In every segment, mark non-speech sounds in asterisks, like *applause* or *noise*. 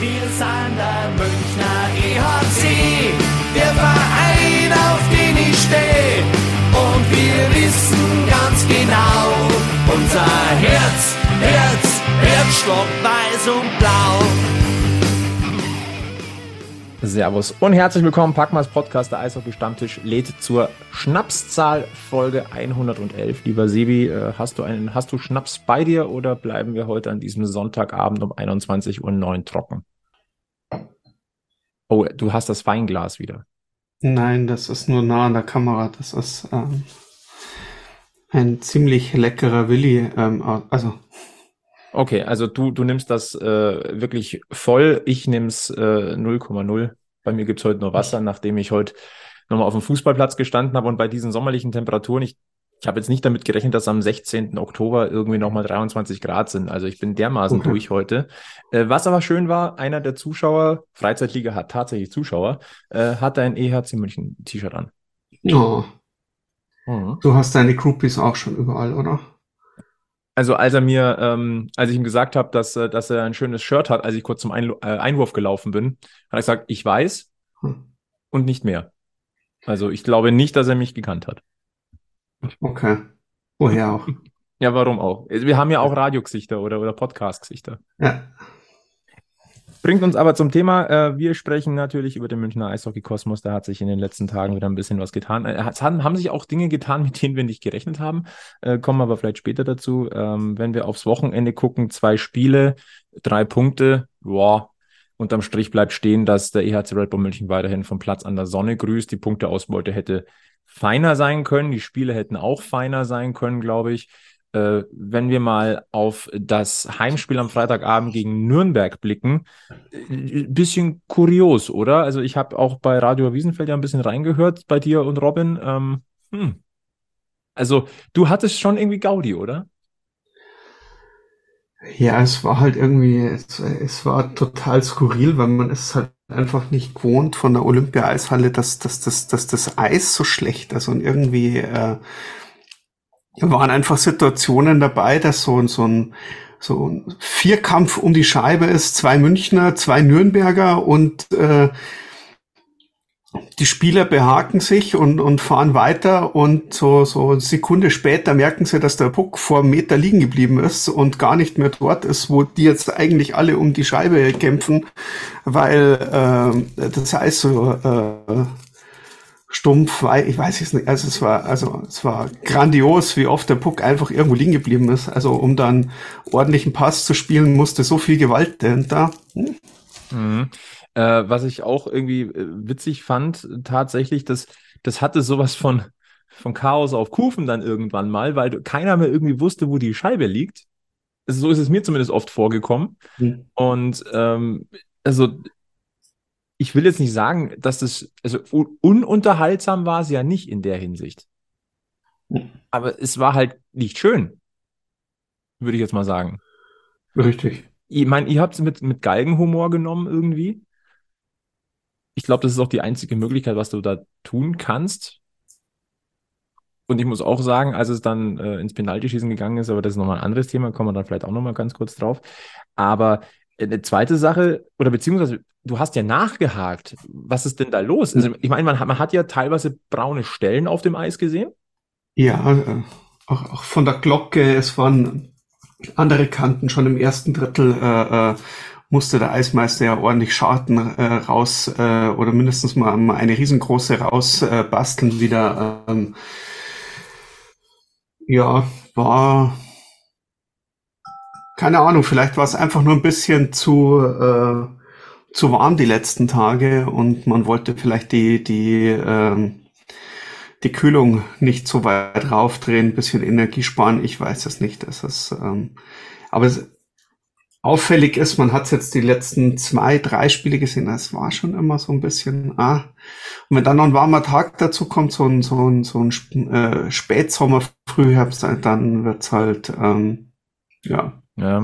Wir sind der Münchner EHC, der Verein, auf den ich stehe. Und wir wissen ganz genau, unser Herz, Herz, Herzstock weiß und blau. Servus und herzlich willkommen. Packmas Podcast, der Eishockey Stammtisch lädt zur Schnapszahl Folge 111. Lieber Sebi, äh, hast du einen, hast du Schnaps bei dir oder bleiben wir heute an diesem Sonntagabend um 21.09 Uhr trocken? Oh, du hast das Weinglas wieder. Nein, das ist nur nah an der Kamera. Das ist ähm, ein ziemlich leckerer Willi. Ähm, also Okay, also du, du nimmst das äh, wirklich voll, ich nimm's äh, 0,0. Bei mir gibt's heute nur Wasser, nachdem ich heute nochmal auf dem Fußballplatz gestanden habe und bei diesen sommerlichen Temperaturen, ich, ich habe jetzt nicht damit gerechnet, dass am 16. Oktober irgendwie nochmal 23 Grad sind. Also ich bin dermaßen okay. durch heute. Äh, was aber schön war, einer der Zuschauer, Freizeitliga hat tatsächlich Zuschauer, äh, hat ein EHC München T-Shirt an. Oh. Mhm. Du hast deine Groupies auch schon überall, oder? Also als er mir, ähm, als ich ihm gesagt habe, dass, äh, dass er ein schönes Shirt hat, als ich kurz zum Ein äh, Einwurf gelaufen bin, hat er gesagt, ich weiß hm. und nicht mehr. Also ich glaube nicht, dass er mich gekannt hat. Okay. Woher auch? ja, warum auch? Wir haben ja auch Radiogesichter oder, oder Podcast-Gesichter. Ja. Bringt uns aber zum Thema. Äh, wir sprechen natürlich über den Münchner Eishockey-Kosmos. Da hat sich in den letzten Tagen wieder ein bisschen was getan. Äh, haben, haben sich auch Dinge getan, *laughs* mit denen wir nicht gerechnet haben. Äh, kommen aber vielleicht später dazu. Ähm, wenn wir aufs Wochenende gucken, zwei Spiele, drei Punkte. Boah, unterm Strich bleibt stehen, dass der EHC Red Bull München weiterhin vom Platz an der Sonne grüßt. Die Punkteausbeute hätte feiner sein können. Die Spiele hätten auch feiner sein können, glaube ich äh, wenn wir mal auf das Heimspiel am Freitagabend gegen Nürnberg blicken, ein äh, bisschen kurios, oder? Also ich habe auch bei Radio Wiesenfeld ja ein bisschen reingehört bei dir und Robin. Ähm, hm. Also du hattest schon irgendwie Gaudi, oder? Ja, es war halt irgendwie, es, es war total skurril, weil man es halt einfach nicht gewohnt von der Olympia-Eishalle, dass, dass, dass, dass das Eis so schlecht ist und irgendwie äh, waren einfach Situationen dabei, dass so, so ein so ein Vierkampf um die Scheibe ist, zwei Münchner, zwei Nürnberger und äh, die Spieler behaken sich und, und fahren weiter und so, so eine Sekunde später merken sie, dass der Puck vor einem Meter liegen geblieben ist und gar nicht mehr dort ist, wo die jetzt eigentlich alle um die Scheibe kämpfen, weil äh, das heißt so äh, stumpf, ich weiß es nicht, also es war, also es war grandios, wie oft der Puck einfach irgendwo liegen geblieben ist. Also um dann ordentlichen Pass zu spielen, musste so viel Gewalt dahinter. Hm. Mhm. Äh, was ich auch irgendwie äh, witzig fand, tatsächlich, das, das hatte sowas von, von Chaos auf Kufen dann irgendwann mal, weil keiner mehr irgendwie wusste, wo die Scheibe liegt. Also so ist es mir zumindest oft vorgekommen. Mhm. Und ähm, also ich will jetzt nicht sagen, dass das, also ununterhaltsam war es ja nicht in der Hinsicht. Aber es war halt nicht schön. Würde ich jetzt mal sagen. Richtig. Ich meine, ihr habt es mit, mit Galgenhumor genommen irgendwie. Ich glaube, das ist auch die einzige Möglichkeit, was du da tun kannst. Und ich muss auch sagen, als es dann äh, ins Penaltyschießen gegangen ist, aber das ist nochmal ein anderes Thema, kommen wir dann vielleicht auch nochmal ganz kurz drauf. Aber eine zweite Sache, oder beziehungsweise du hast ja nachgehakt. Was ist denn da los? Also, ich meine, man, man hat ja teilweise braune Stellen auf dem Eis gesehen. Ja, äh, auch, auch von der Glocke, es waren andere Kanten schon im ersten Drittel. Äh, äh, musste der Eismeister ja ordentlich Scharten äh, raus äh, oder mindestens mal eine riesengroße raus äh, wieder. Ähm, ja, war keine Ahnung, vielleicht war es einfach nur ein bisschen zu, äh, zu warm die letzten Tage und man wollte vielleicht die, die, ähm, die Kühlung nicht so weit raufdrehen, bisschen Energie sparen. Ich weiß es nicht. Das ist, ähm, aber es, auffällig ist, man hat jetzt die letzten zwei, drei Spiele gesehen, das war schon immer so ein bisschen, ah. Und wenn dann noch ein warmer Tag dazu kommt, so ein, so ein, so ein äh, Spätsommer, Frühherbst, dann wird's halt, ähm, ja, ja.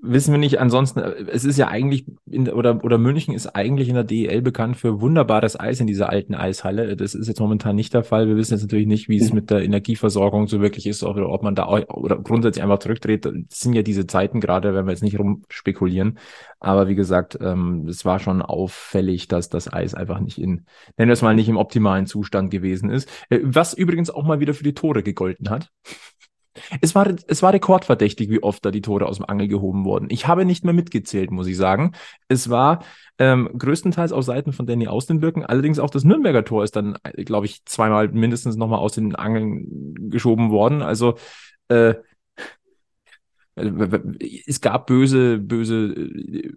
wissen wir nicht. Ansonsten, äh, es ist ja eigentlich, in, oder, oder München ist eigentlich in der DEL bekannt für wunderbares Eis in dieser alten Eishalle. Das ist jetzt momentan nicht der Fall. Wir wissen jetzt natürlich nicht, wie es mit der Energieversorgung so wirklich ist, oder ob man da auch, oder grundsätzlich einfach zurückdreht. Das sind ja diese Zeiten gerade, wenn wir jetzt nicht rumspekulieren. Aber wie gesagt, ähm, es war schon auffällig, dass das Eis einfach nicht in, nennen wir es mal, nicht im optimalen Zustand gewesen ist. Äh, was übrigens auch mal wieder für die Tore gegolten hat. Es war, es war rekordverdächtig, wie oft da die Tore aus dem Angel gehoben wurden. Ich habe nicht mehr mitgezählt, muss ich sagen. Es war ähm, größtenteils auf Seiten von Danny Austenbirken. Allerdings auch das Nürnberger Tor ist dann, glaube ich, zweimal mindestens nochmal aus den Angeln geschoben worden. Also äh, es gab böse, böse äh,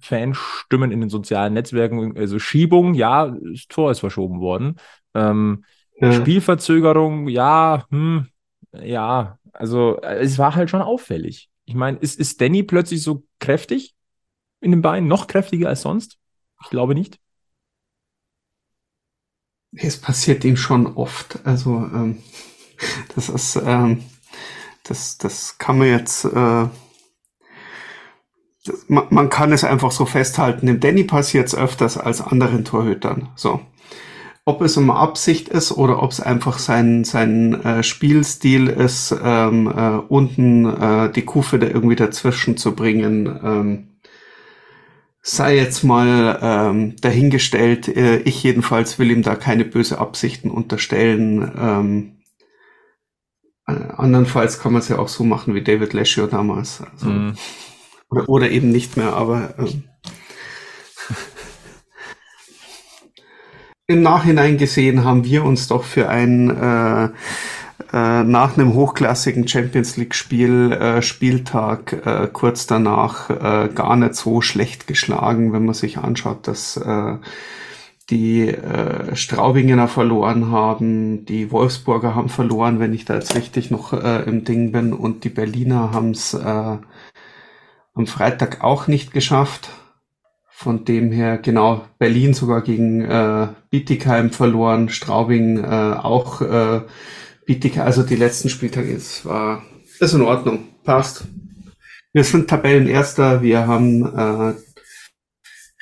Fanstimmen in den sozialen Netzwerken. Also Schiebung, ja, das Tor ist verschoben worden. Ähm, ja. Spielverzögerung, ja, hm, ja, also äh, es war halt schon auffällig. Ich meine, ist, ist Danny plötzlich so kräftig in den Beinen, noch kräftiger als sonst? Ich glaube nicht. Es passiert ihm schon oft. Also ähm, das ist, ähm, das, das kann man jetzt, äh, das, man, man, kann es einfach so festhalten. Dem Danny passiert es öfters als anderen Torhütern. So ob es um Absicht ist oder ob es einfach sein, sein äh, Spielstil ist, ähm, äh, unten äh, die Kufe da irgendwie dazwischen zu bringen, ähm, sei jetzt mal ähm, dahingestellt. Äh, ich jedenfalls will ihm da keine böse Absichten unterstellen. Ähm, äh, andernfalls kann man es ja auch so machen wie David Leschio damals. Also, mm. oder, oder eben nicht mehr, aber ähm, im Nachhinein gesehen haben wir uns doch für ein äh, äh, nach einem hochklassigen Champions League Spiel äh, Spieltag äh, kurz danach äh, gar nicht so schlecht geschlagen, wenn man sich anschaut, dass äh, die äh, Straubingener verloren haben, die Wolfsburger haben verloren, wenn ich da jetzt richtig noch äh, im Ding bin, und die Berliner haben es äh, am Freitag auch nicht geschafft. Von dem her, genau, Berlin sogar gegen äh, Bietigheim verloren, Straubing äh, auch äh, Bietigheim, also die letzten Spieltage, es war, ist in Ordnung, passt. Wir sind Tabellenerster, wir haben äh,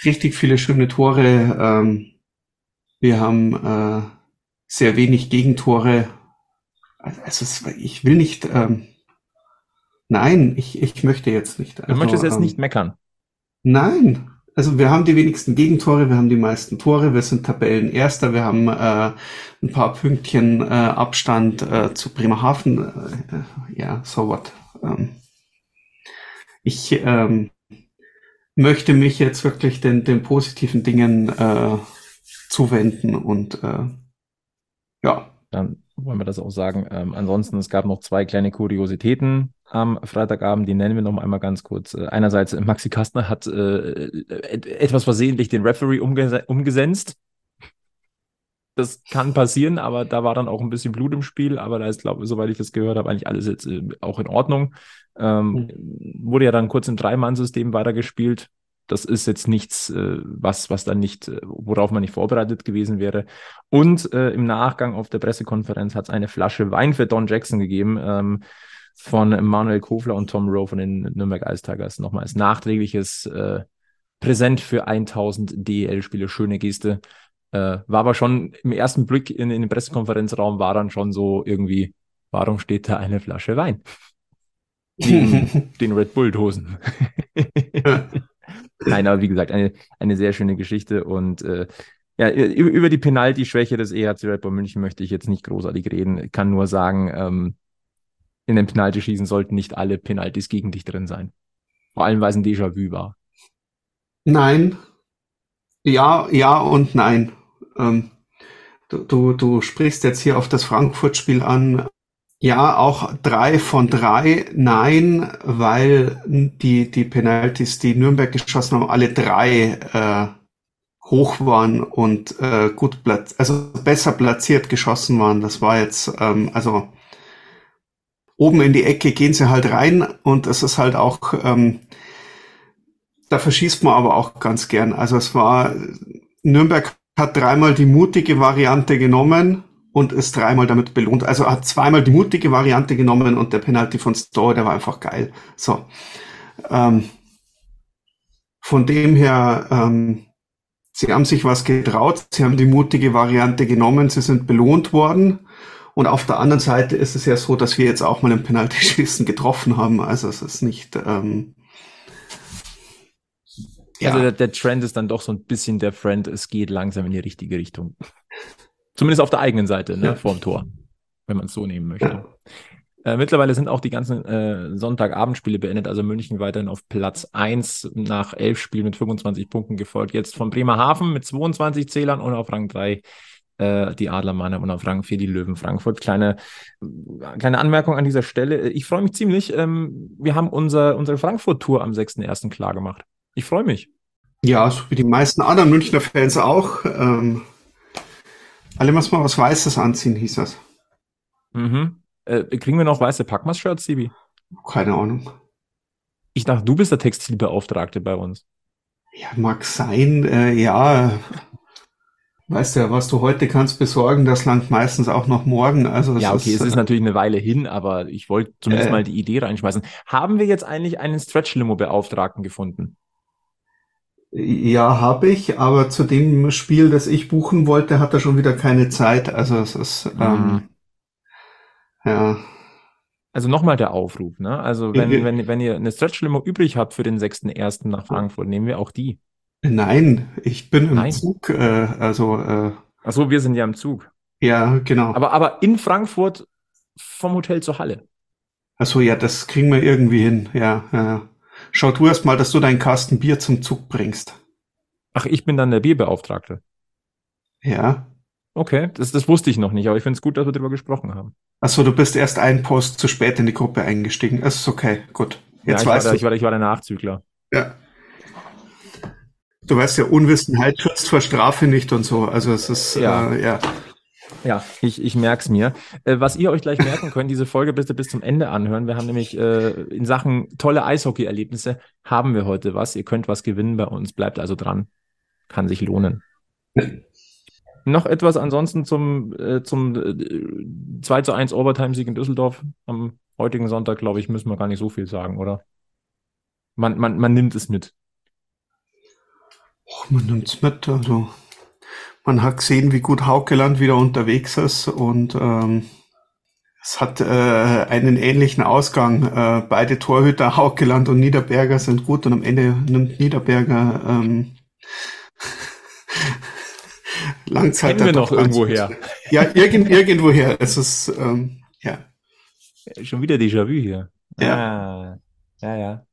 richtig viele schöne Tore, ähm, wir haben äh, sehr wenig Gegentore. Also ich will nicht, ähm, nein, ich, ich möchte jetzt nicht. Also, du möchtest jetzt ähm, nicht meckern. Nein, also wir haben die wenigsten Gegentore, wir haben die meisten Tore, wir sind Tabellenerster, wir haben äh, ein paar Pünktchen äh, Abstand äh, zu Bremerhaven. Äh, ja, so what. Ähm, ich ähm, möchte mich jetzt wirklich den, den positiven Dingen äh, zuwenden und äh, ja. Dann wollen wir das auch sagen. Ähm, ansonsten, es gab noch zwei kleine Kuriositäten am Freitagabend, die nennen wir noch einmal ganz kurz. Äh, einerseits, äh, Maxi Kastner hat äh, etwas versehentlich den Referee umges umgesenzt. Das kann passieren, aber da war dann auch ein bisschen Blut im Spiel. Aber da ist, glaube ich, soweit ich das gehört habe, eigentlich alles jetzt äh, auch in Ordnung. Ähm, mhm. Wurde ja dann kurz im Dreimann-System weitergespielt. Das ist jetzt nichts, äh, was, was dann nicht, äh, worauf man nicht vorbereitet gewesen wäre. Und äh, im Nachgang auf der Pressekonferenz hat es eine Flasche Wein für Don Jackson gegeben. Ähm, von Manuel Kofler und Tom Rowe von den Nürnberg Ice Tigers nochmal als nachträgliches äh, Präsent für 1000 DEL-Spiele. Schöne Geste. Äh, war aber schon im ersten Blick in, in den Pressekonferenzraum war dann schon so irgendwie, warum steht da eine Flasche Wein? *laughs* Den, den Red Bull-Dosen. *laughs* Nein, aber wie gesagt, eine, eine sehr schöne Geschichte und äh, ja, über die Penalty-Schwäche des EHC Red Bull München möchte ich jetzt nicht großartig reden. Ich kann nur sagen, ähm, in den Penalty-Schießen sollten nicht alle Penalties gegen dich drin sein. Vor allem, weil es ein Déjà-vu war. Nein. Ja, ja und nein. Ähm, du, du, du sprichst jetzt hier auf das Frankfurt-Spiel an. Ja, auch drei von drei. Nein, weil die, die Penalties, die Nürnberg geschossen haben, alle drei äh, hoch waren und äh, gut platziert, also besser platziert geschossen waren. Das war jetzt, ähm, also oben in die Ecke gehen sie halt rein und es ist halt auch, ähm, da verschießt man aber auch ganz gern. Also es war, Nürnberg hat dreimal die mutige Variante genommen und ist dreimal damit belohnt. Also hat zweimal die mutige Variante genommen und der Penalty von Store, der war einfach geil. So. Ähm, von dem her, ähm, sie haben sich was getraut, sie haben die mutige Variante genommen, sie sind belohnt worden. Und auf der anderen Seite ist es ja so, dass wir jetzt auch mal ein Penaltyschießen getroffen haben. Also es ist nicht. Ähm, ja. Also der, der, Trend ist dann doch so ein bisschen der Friend, es geht langsam in die richtige Richtung. Zumindest auf der eigenen Seite, ne, ja. vorm Tor, wenn man es so nehmen möchte. Ja. Äh, mittlerweile sind auch die ganzen äh, Sonntagabendspiele beendet, also München weiterhin auf Platz 1 nach elf Spielen mit 25 Punkten gefolgt. Jetzt von Bremerhaven mit 22 Zählern und auf Rang 3 äh, die Adler Mannheim und auf Rang 4 die Löwen Frankfurt. Kleine, kleine Anmerkung an dieser Stelle. Ich freue mich ziemlich. Ähm, wir haben unser, unsere Frankfurt-Tour am 6.1. klar gemacht. Ich freue mich. Ja, so wie die meisten anderen Münchner Fans auch. Ähm, alle muss mal was Weißes anziehen, hieß das. Mhm. Äh, kriegen wir noch weiße Packmas-Shirts, Sibi? Keine Ahnung. Ich dachte, du bist der Textilbeauftragte bei uns. Ja, mag sein. Äh, ja, weißt du, was du heute kannst besorgen, das langt meistens auch noch morgen. Also ja, okay, ist, es ist äh, natürlich eine Weile hin, aber ich wollte zumindest äh, mal die Idee reinschmeißen. Haben wir jetzt eigentlich einen Stretch-Limo-Beauftragten gefunden? Ja, habe ich, aber zu dem Spiel, das ich buchen wollte, hat er schon wieder keine Zeit. Also es ist mhm. ähm, ja. Also nochmal der Aufruf, ne? Also wenn, wenn, wenn ihr eine Stretch-Limo übrig habt für den 6.1. nach Frankfurt, nehmen wir auch die. Nein, ich bin im Nein. Zug, äh, also äh, Ach so, wir sind ja im Zug. Ja, genau. Aber, aber in Frankfurt vom Hotel zur Halle. Ach so, ja, das kriegen wir irgendwie hin, ja. ja. Schau du erst mal, dass du deinen Kasten Bier zum Zug bringst. Ach, ich bin dann der Bierbeauftragte. Ja. Okay, das, das wusste ich noch nicht, aber ich finde es gut, dass wir darüber gesprochen haben. Achso, du bist erst einen Post zu spät in die Gruppe eingestiegen. Das ist okay, gut. Jetzt ja, ich weißt war du. Ich war, ich war der Nachzügler. Ja. Du weißt ja, Unwissenheit schützt vor Strafe nicht und so. Also es ist, ja. Äh, ja. Ja, ich, ich merke es mir. Äh, was ihr euch gleich merken könnt, diese Folge bitte bis zum Ende anhören. Wir haben nämlich äh, in Sachen tolle Eishockey-Erlebnisse haben wir heute was. Ihr könnt was gewinnen bei uns. Bleibt also dran. Kann sich lohnen. *laughs* Noch etwas ansonsten zum, äh, zum äh, 2 zu 1 Overtime-Sieg in Düsseldorf am heutigen Sonntag, glaube ich, müssen wir gar nicht so viel sagen, oder? Man, man, man nimmt es mit. Och, man nimmt es mit. Also man hat gesehen, wie gut Haukeland wieder unterwegs ist und ähm, es hat äh, einen ähnlichen Ausgang. Äh, beide Torhüter, Haukeland und Niederberger, sind gut und am Ende nimmt Niederberger ähm, *laughs* Langzeit. Kennen wir noch irgendwo her. *laughs* Ja, irgend, irgendwoher. Es ist, ähm, ja. Schon wieder Déjà-vu hier. Ja. Ah, ja, ja.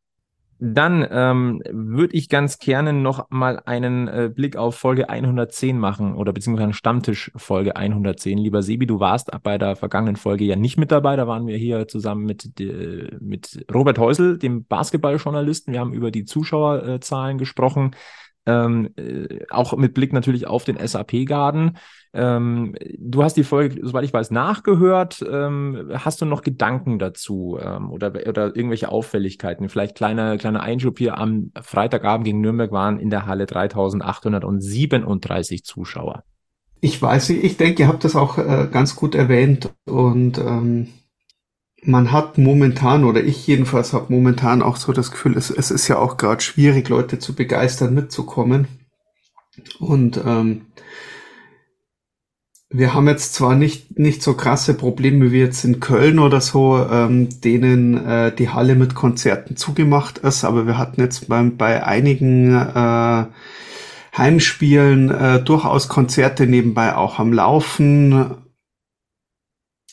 Dann ähm, würde ich ganz gerne noch mal einen äh, Blick auf Folge 110 machen oder beziehungsweise Stammtisch Folge 110. Lieber Sebi, du warst bei der vergangenen Folge ja nicht mit dabei. Da waren wir hier zusammen mit, äh, mit Robert Häusel, dem Basketballjournalisten. Wir haben über die Zuschauerzahlen gesprochen ähm, äh, auch mit Blick natürlich auf den SAP-Garden. Ähm, du hast die Folge, soweit ich weiß, nachgehört. Ähm, hast du noch Gedanken dazu ähm, oder, oder irgendwelche Auffälligkeiten? Vielleicht kleiner kleine Einschub hier am Freitagabend gegen Nürnberg waren in der Halle 3837 Zuschauer. Ich weiß ich denke, ihr habt das auch äh, ganz gut erwähnt und ähm, man hat momentan, oder ich jedenfalls habe momentan auch so das Gefühl, es, es ist ja auch gerade schwierig, Leute zu begeistern, mitzukommen. Und ähm, wir haben jetzt zwar nicht, nicht so krasse Probleme wie jetzt in Köln oder so, ähm, denen äh, die Halle mit Konzerten zugemacht ist, aber wir hatten jetzt bei, bei einigen äh, Heimspielen äh, durchaus Konzerte nebenbei auch am Laufen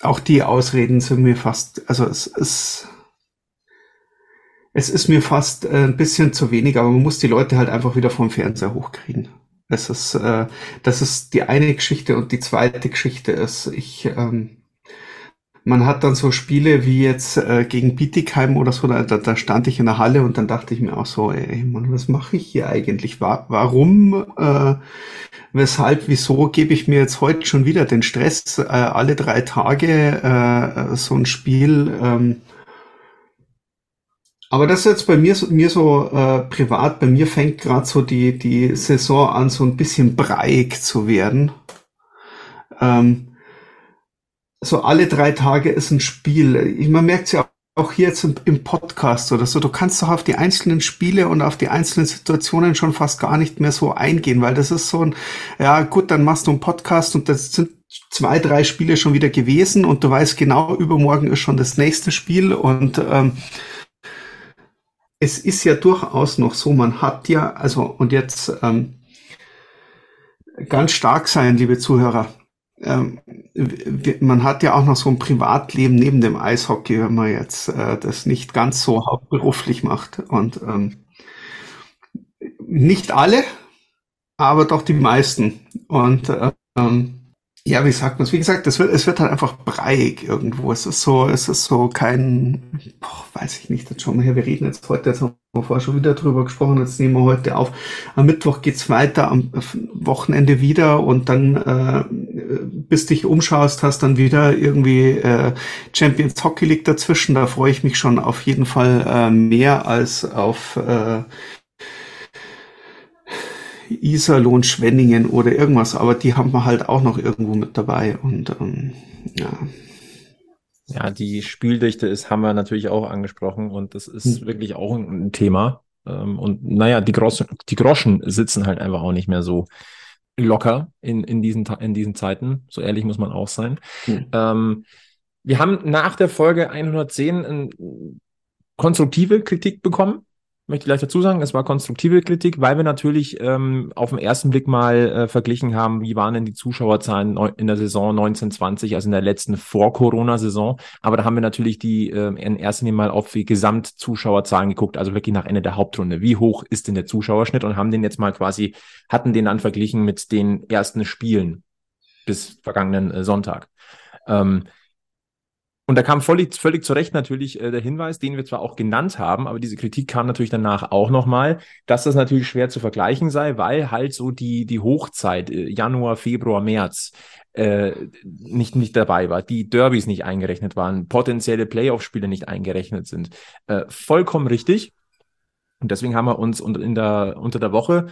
auch die Ausreden sind mir fast, also es ist, es ist mir fast äh, ein bisschen zu wenig, aber man muss die Leute halt einfach wieder vom Fernseher hochkriegen. Das ist, äh, das ist die eine Geschichte und die zweite Geschichte ist, ich, ähm, man hat dann so Spiele wie jetzt äh, gegen Bietigheim oder so, da, da stand ich in der Halle und dann dachte ich mir auch so, ey Mann, was mache ich hier eigentlich? War, warum, äh, weshalb, wieso gebe ich mir jetzt heute schon wieder den Stress, äh, alle drei Tage äh, so ein Spiel? Ähm, aber das ist jetzt bei mir, mir so äh, privat, bei mir fängt gerade so die, die Saison an, so ein bisschen breiig zu werden. Ähm, so alle drei Tage ist ein Spiel. Man merkt ja auch hier jetzt im, im, Podcast oder so, du kannst doch auf die einzelnen Spiele und auf die einzelnen Situationen schon fast gar nicht mehr so eingehen, weil das ist so ein, ja gut, dann machst du einen Podcast und das sind zwei, drei Spiele schon wieder gewesen und du weißt genau, übermorgen ist schon das nächste Spiel und ähm, es ist ja durchaus noch so, man hat ja, also und jetzt ähm, ganz stark sein, liebe Zuhörer, ähm, man hat ja auch noch so ein Privatleben neben dem Eishockey, wenn man jetzt äh, das nicht ganz so hauptberuflich macht. Und ähm, nicht alle, aber doch die meisten. Und ähm, ja, wie sagt man es? Wie gesagt, es wird, es wird halt einfach breiig irgendwo. Es ist so, es ist so kein, boah, weiß ich nicht, jetzt schauen wir her, wir reden jetzt heute, jetzt haben wir vorher schon wieder drüber gesprochen, jetzt nehmen wir heute auf. Am Mittwoch geht's weiter, am Wochenende wieder und dann, äh, bis dich umschaust, hast dann wieder irgendwie äh, Champions Hockey League dazwischen. Da freue ich mich schon auf jeden Fall äh, mehr als auf äh, Iserlohn, Schwenningen oder irgendwas, aber die haben wir halt auch noch irgendwo mit dabei und ähm, ja. Ja, die Spieldichte ist, haben wir natürlich auch angesprochen und das ist hm. wirklich auch ein, Thema. Ähm, und naja, die, Groschen, die Groschen sitzen halt einfach auch nicht mehr so locker in, in, diesen, in diesen Zeiten. So ehrlich muss man auch sein. Hm. Ähm, wir haben nach der Folge 110 eine konstruktive Kritik bekommen möchte ich gleich dazu sagen, es war konstruktive Kritik, weil wir natürlich ähm, auf den ersten Blick mal äh, verglichen haben, wie waren denn die Zuschauerzahlen in der Saison 1920, also in der letzten Vor-Corona-Saison. Aber da haben wir natürlich die äh, in erster Linie mal auf die Gesamtzuschauerzahlen geguckt, also wirklich nach Ende der Hauptrunde. Wie hoch ist denn der Zuschauerschnitt und haben den jetzt mal quasi, hatten den dann verglichen mit den ersten Spielen bis vergangenen äh, Sonntag. Ähm, und da kam völlig, völlig zu Recht natürlich äh, der Hinweis, den wir zwar auch genannt haben, aber diese Kritik kam natürlich danach auch nochmal, dass das natürlich schwer zu vergleichen sei, weil halt so die, die Hochzeit, äh, Januar, Februar, März, äh, nicht, nicht dabei war, die Derbys nicht eingerechnet waren, potenzielle Playoff-Spiele nicht eingerechnet sind. Äh, vollkommen richtig. Und deswegen haben wir uns unter, in der, unter der Woche,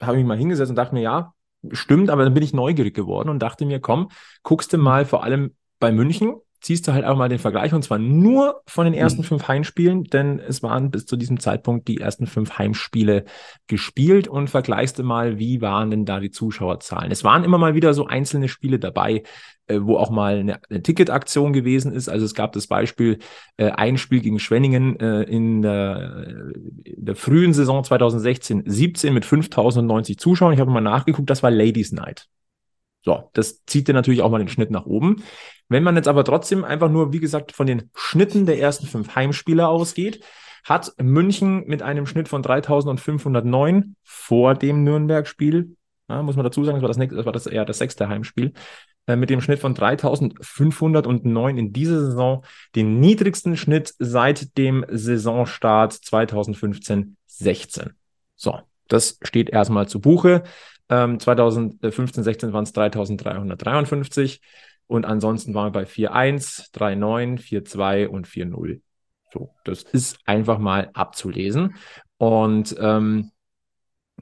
habe ich mal hingesetzt und dachte mir, ja, stimmt, aber dann bin ich neugierig geworden und dachte mir, komm, guckst du mal vor allem bei München, ziehst du halt auch mal den Vergleich und zwar nur von den ersten mhm. fünf Heimspielen, denn es waren bis zu diesem Zeitpunkt die ersten fünf Heimspiele gespielt und vergleichst du mal, wie waren denn da die Zuschauerzahlen. Es waren immer mal wieder so einzelne Spiele dabei, äh, wo auch mal eine, eine Ticketaktion gewesen ist. Also es gab das Beispiel, äh, ein Spiel gegen Schwenningen äh, in, der, in der frühen Saison 2016, 17 mit 5090 Zuschauern. Ich habe mal nachgeguckt, das war Ladies Night. So, das zieht dir natürlich auch mal den Schnitt nach oben. Wenn man jetzt aber trotzdem einfach nur, wie gesagt, von den Schnitten der ersten fünf Heimspieler ausgeht, hat München mit einem Schnitt von 3509 vor dem Nürnberg-Spiel, ja, muss man dazu sagen, das war das, nächste, das war das eher das sechste Heimspiel, äh, mit dem Schnitt von 3509 in dieser Saison den niedrigsten Schnitt seit dem Saisonstart 2015-16. So, das steht erstmal zu Buche. Ähm, 2015, 16 waren es 3353 und ansonsten waren wir bei 4-1, 3-9, 4-2 und 4-0. So, das ist einfach mal abzulesen. Und ähm,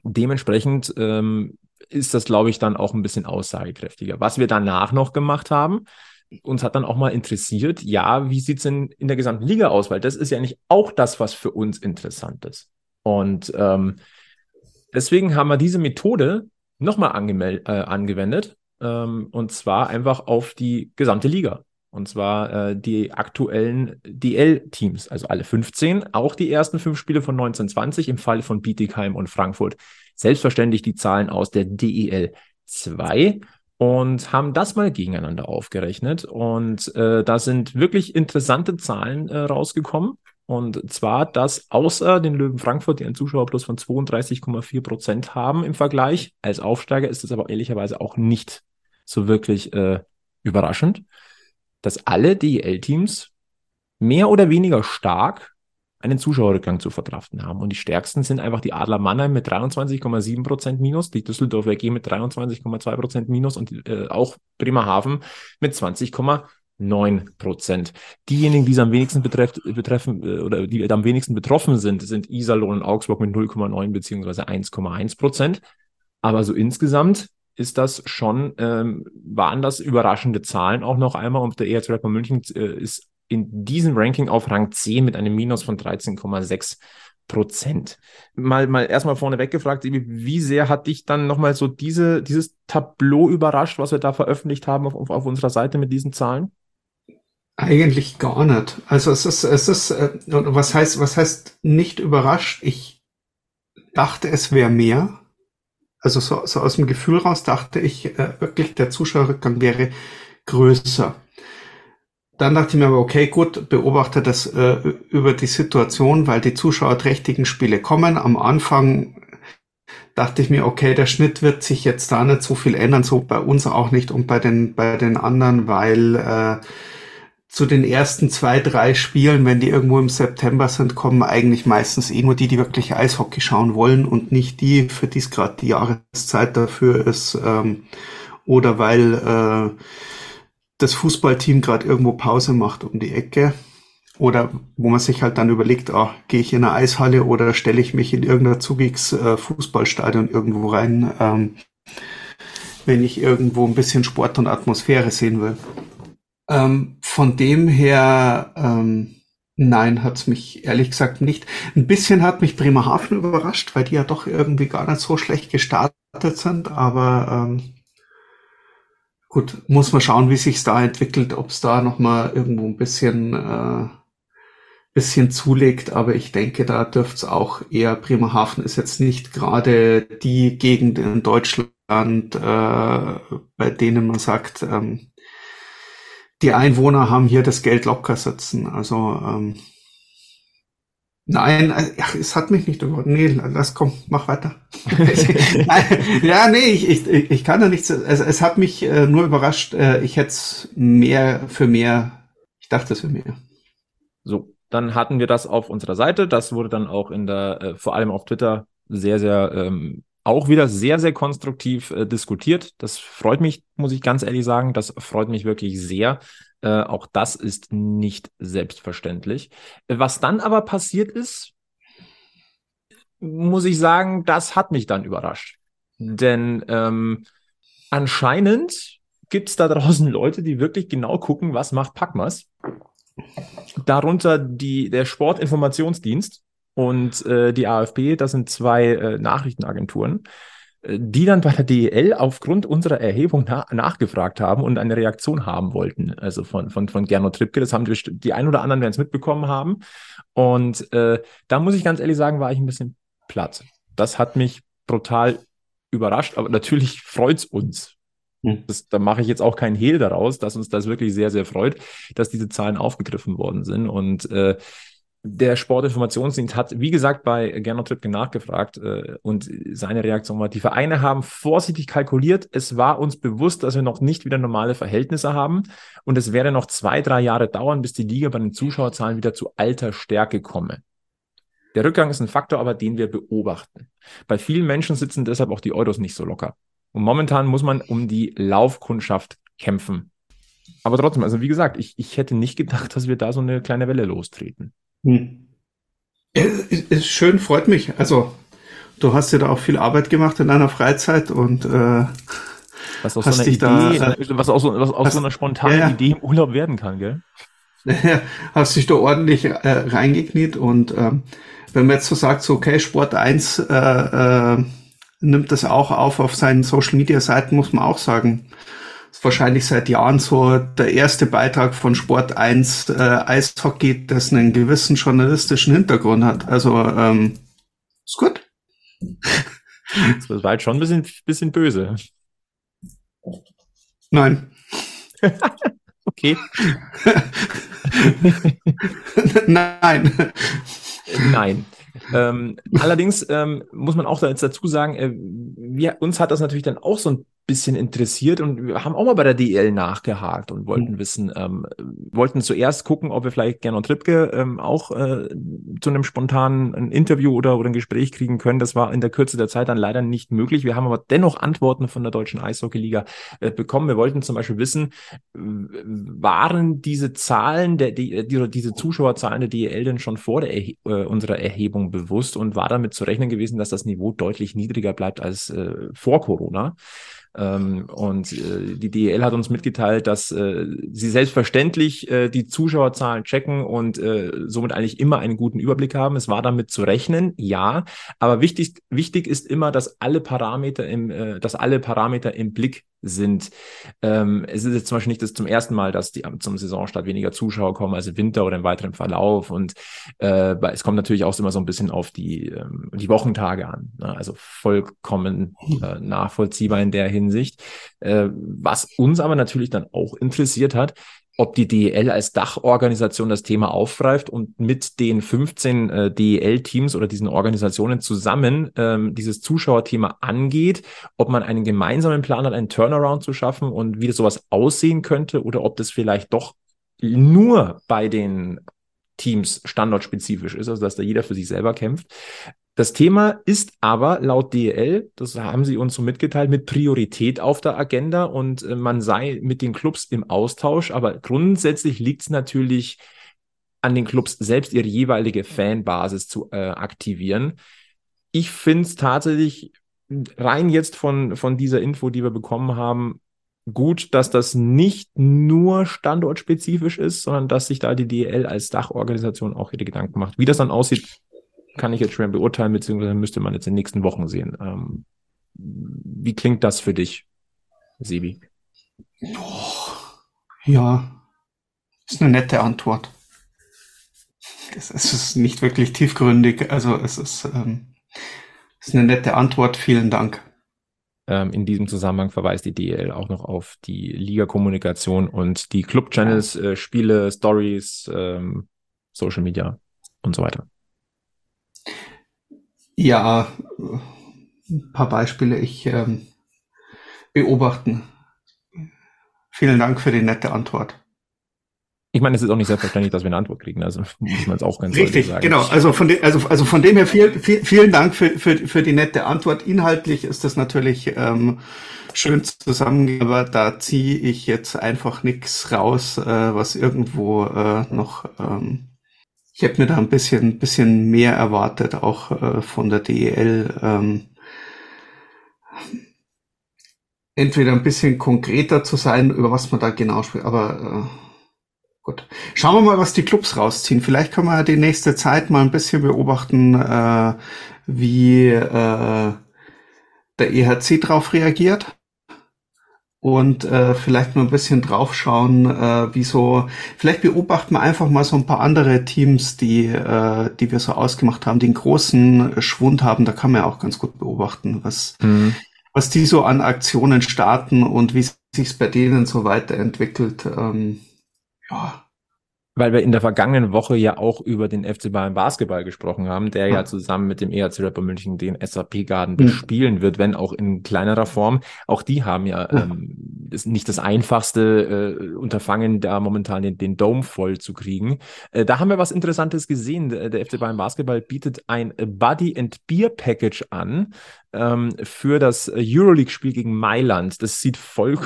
dementsprechend ähm, ist das, glaube ich, dann auch ein bisschen aussagekräftiger. Was wir danach noch gemacht haben, uns hat dann auch mal interessiert, ja, wie sieht es denn in der gesamten Liga aus? Weil das ist ja nicht auch das, was für uns interessant ist. Und ähm, deswegen haben wir diese Methode nochmal äh, angewendet. Ähm, und zwar einfach auf die gesamte Liga. Und zwar äh, die aktuellen DL-Teams, also alle 15, auch die ersten fünf Spiele von 1920 im Fall von Bietigheim und Frankfurt. Selbstverständlich die Zahlen aus der DEL 2 und haben das mal gegeneinander aufgerechnet. Und äh, da sind wirklich interessante Zahlen äh, rausgekommen. Und zwar, dass außer den Löwen Frankfurt, die einen Zuschauerplus von 32,4 Prozent haben im Vergleich, als Aufsteiger ist es aber ehrlicherweise auch nicht so wirklich äh, überraschend, dass alle DEL-Teams mehr oder weniger stark einen Zuschauerrückgang zu verkraften haben. Und die stärksten sind einfach die Adler Mannheim mit 23,7 Prozent Minus, die Düsseldorfer AG mit 23,2 Prozent Minus und äh, auch Bremerhaven mit 20,9 9 Prozent. Diejenigen, die es am wenigsten betrefft, betreffen äh, oder die am wenigsten betroffen sind, sind Iserlohn und Augsburg mit 0,9 beziehungsweise 1,1 Prozent. Aber so insgesamt ist das schon, ähm, waren das überraschende Zahlen auch noch einmal. Und der ERZ Rapper München äh, ist in diesem Ranking auf Rang 10 mit einem Minus von 13,6 Prozent. Mal, mal erstmal vorneweg gefragt, wie sehr hat dich dann nochmal so diese, dieses Tableau überrascht, was wir da veröffentlicht haben auf, auf unserer Seite mit diesen Zahlen? Eigentlich gar nicht. Also es ist, es ist, äh, was heißt, was heißt nicht überrascht? Ich dachte, es wäre mehr. Also so, so aus dem Gefühl raus dachte ich äh, wirklich, der Zuschauerrückgang wäre größer. Dann dachte ich mir aber, okay, gut, beobachte das äh, über die Situation, weil die zuschauerträchtigen Spiele kommen. Am Anfang dachte ich mir, okay, der Schnitt wird sich jetzt da nicht so viel ändern, so bei uns auch nicht und bei den, bei den anderen, weil äh, zu den ersten zwei, drei Spielen, wenn die irgendwo im September sind, kommen eigentlich meistens eh nur die, die wirklich Eishockey schauen wollen und nicht die, für die es gerade die Jahreszeit dafür ist. Ähm, oder weil äh, das Fußballteam gerade irgendwo Pause macht um die Ecke. Oder wo man sich halt dann überlegt, ah, gehe ich in eine Eishalle oder stelle ich mich in irgendein zugiges äh, Fußballstadion irgendwo rein, ähm, wenn ich irgendwo ein bisschen Sport und Atmosphäre sehen will. Ähm, von dem her, ähm, nein, hat's mich ehrlich gesagt nicht. Ein bisschen hat mich Bremerhaven überrascht, weil die ja doch irgendwie gar nicht so schlecht gestartet sind, aber ähm, gut, muss man schauen, wie sich's da entwickelt, ob es da nochmal irgendwo ein bisschen, äh, bisschen zulegt, aber ich denke, da dürft's auch eher, Bremerhaven ist jetzt nicht gerade die Gegend in Deutschland, äh, bei denen man sagt, ähm, die Einwohner haben hier das Geld locker sitzen. Also ähm, nein, äh, ach, es hat mich nicht über. Nee, lass komm, mach weiter. *laughs* *laughs* nein, ja, nee, ich, ich, ich kann da nichts. Es, es hat mich äh, nur überrascht. Äh, ich hätte es mehr für mehr. Ich dachte es für mehr. So, dann hatten wir das auf unserer Seite. Das wurde dann auch in der, äh, vor allem auf Twitter, sehr, sehr ähm, auch wieder sehr, sehr konstruktiv äh, diskutiert. Das freut mich, muss ich ganz ehrlich sagen. Das freut mich wirklich sehr. Äh, auch das ist nicht selbstverständlich. Was dann aber passiert ist, muss ich sagen, das hat mich dann überrascht. Denn ähm, anscheinend gibt es da draußen Leute, die wirklich genau gucken, was macht Packmas. Darunter die, der Sportinformationsdienst, und äh, die AFP, das sind zwei äh, Nachrichtenagenturen, äh, die dann bei der DEL aufgrund unserer Erhebung na nachgefragt haben und eine Reaktion haben wollten. Also von, von, von Gernot Trippke, das haben die, die ein oder anderen werden es mitbekommen haben. Und äh, da muss ich ganz ehrlich sagen, war ich ein bisschen platt. Das hat mich brutal überrascht, aber natürlich *laughs* freut's uns. Hm. Das, da mache ich jetzt auch keinen Hehl daraus, dass uns das wirklich sehr, sehr freut, dass diese Zahlen aufgegriffen worden sind. Und äh, der Sportinformationsdienst hat, wie gesagt, bei Gernot Trippke nachgefragt äh, und seine Reaktion war, die Vereine haben vorsichtig kalkuliert. Es war uns bewusst, dass wir noch nicht wieder normale Verhältnisse haben und es werde noch zwei, drei Jahre dauern, bis die Liga bei den Zuschauerzahlen wieder zu alter Stärke komme. Der Rückgang ist ein Faktor, aber den wir beobachten. Bei vielen Menschen sitzen deshalb auch die Euros nicht so locker. Und momentan muss man um die Laufkundschaft kämpfen. Aber trotzdem, also wie gesagt, ich, ich hätte nicht gedacht, dass wir da so eine kleine Welle lostreten. Hm. Ist schön, freut mich. Also, du hast ja da auch viel Arbeit gemacht in deiner Freizeit und äh, was aus so einer Idee, da, äh, was aus, was aus hast, so einer spontanen ja, Idee im Urlaub werden kann, gell? hast dich da ordentlich äh, reingekniet und ähm, wenn man jetzt so sagt, so okay, Sport 1 äh, äh, nimmt das auch auf auf seinen Social Media Seiten, muss man auch sagen ist wahrscheinlich seit Jahren so der erste Beitrag von Sport 1 äh, Eishockey, das einen gewissen journalistischen Hintergrund hat. Also ähm, ist gut. Das war halt schon ein bisschen, bisschen böse. Nein. *laughs* okay. *laughs* Nein. Nein. Ähm, allerdings ähm, muss man auch dazu sagen, äh, wir, uns hat das natürlich dann auch so ein bisschen interessiert und wir haben auch mal bei der DL nachgehakt und wollten mhm. wissen, ähm, wollten zuerst gucken, ob wir vielleicht Gernot Trippke ähm, auch äh, zu einem spontanen ein Interview oder, oder ein Gespräch kriegen können. Das war in der Kürze der Zeit dann leider nicht möglich. Wir haben aber dennoch Antworten von der Deutschen Eishockeyliga äh, bekommen. Wir wollten zum Beispiel wissen, waren diese Zahlen, der, die, die, diese Zuschauerzahlen der DL denn schon vor der Erhe äh, unserer Erhebung bewusst und war damit zu rechnen gewesen, dass das Niveau deutlich niedriger bleibt als äh, vor Corona? Ähm, und äh, die DEL hat uns mitgeteilt, dass äh, sie selbstverständlich äh, die Zuschauerzahlen checken und äh, somit eigentlich immer einen guten Überblick haben. Es war damit zu rechnen, ja. Aber wichtig, wichtig ist immer, dass alle Parameter im, äh, dass alle Parameter im Blick sind. Ähm, es ist jetzt zum Beispiel nicht das zum ersten Mal, dass die zum Saisonstart weniger Zuschauer kommen als im Winter oder im weiteren Verlauf. Und äh, es kommt natürlich auch immer so ein bisschen auf die, ähm, die Wochentage an. Ne? Also vollkommen äh, nachvollziehbar in der Hinsicht. Äh, was uns aber natürlich dann auch interessiert hat, ob die DEL als Dachorganisation das Thema aufgreift und mit den 15 äh, DEL-Teams oder diesen Organisationen zusammen ähm, dieses Zuschauerthema angeht, ob man einen gemeinsamen Plan hat, einen Turnaround zu schaffen und wie das sowas aussehen könnte oder ob das vielleicht doch nur bei den Teams standortspezifisch ist, also dass da jeder für sich selber kämpft. Das Thema ist aber laut DL, das haben sie uns so mitgeteilt, mit Priorität auf der Agenda und äh, man sei mit den Clubs im Austausch. Aber grundsätzlich liegt es natürlich an den Clubs selbst, ihre jeweilige Fanbasis zu äh, aktivieren. Ich finde es tatsächlich rein jetzt von, von dieser Info, die wir bekommen haben, gut, dass das nicht nur standortspezifisch ist, sondern dass sich da die DL als Dachorganisation auch ihre Gedanken macht. Wie das dann aussieht, kann ich jetzt schwer beurteilen, beziehungsweise müsste man jetzt in den nächsten Wochen sehen. Ähm, wie klingt das für dich, Sebi? Ja, ist eine nette Antwort. Es ist nicht wirklich tiefgründig, also es ist, ähm, ist eine nette Antwort. Vielen Dank. Ähm, in diesem Zusammenhang verweist die DL auch noch auf die Liga-Kommunikation und die Club-Channels, äh, Spiele, Stories, ähm, Social Media und so weiter. Ja, ein paar Beispiele. Ich ähm, beobachten. Vielen Dank für die nette Antwort. Ich meine, es ist auch nicht selbstverständlich, dass wir eine Antwort kriegen. Also *laughs* muss man es auch ganz Richtig, sagen. genau. Also von, de, also, also von dem her viel, viel, vielen Dank für, für, für die nette Antwort. Inhaltlich ist das natürlich ähm, schön zusammen, aber da ziehe ich jetzt einfach nichts raus, äh, was irgendwo äh, noch ähm, ich hätte mir da ein bisschen, bisschen mehr erwartet, auch äh, von der DEL. Ähm, entweder ein bisschen konkreter zu sein, über was man da genau spricht, aber äh, gut. Schauen wir mal, was die Clubs rausziehen. Vielleicht können wir die nächste Zeit mal ein bisschen beobachten, äh, wie äh, der EHC drauf reagiert und äh, vielleicht mal ein bisschen draufschauen, äh, wie so, vielleicht beobachten wir einfach mal so ein paar andere Teams, die, äh, die wir so ausgemacht haben, die einen großen Schwund haben, da kann man ja auch ganz gut beobachten, was, mhm. was die so an Aktionen starten und wie sich bei denen so weiterentwickelt. Ähm, ja, weil wir in der vergangenen Woche ja auch über den FC Bayern Basketball gesprochen haben, der ja zusammen mit dem EHC Rapper München den SAP Garden mhm. bespielen wird, wenn auch in kleinerer Form. Auch die haben ja ähm, ist nicht das einfachste äh, Unterfangen, da momentan den, den Dome voll zu kriegen. Äh, da haben wir was Interessantes gesehen. Der, der FC Bayern Basketball bietet ein Buddy and Beer Package an ähm, für das Euroleague-Spiel gegen Mailand. Das sieht voll,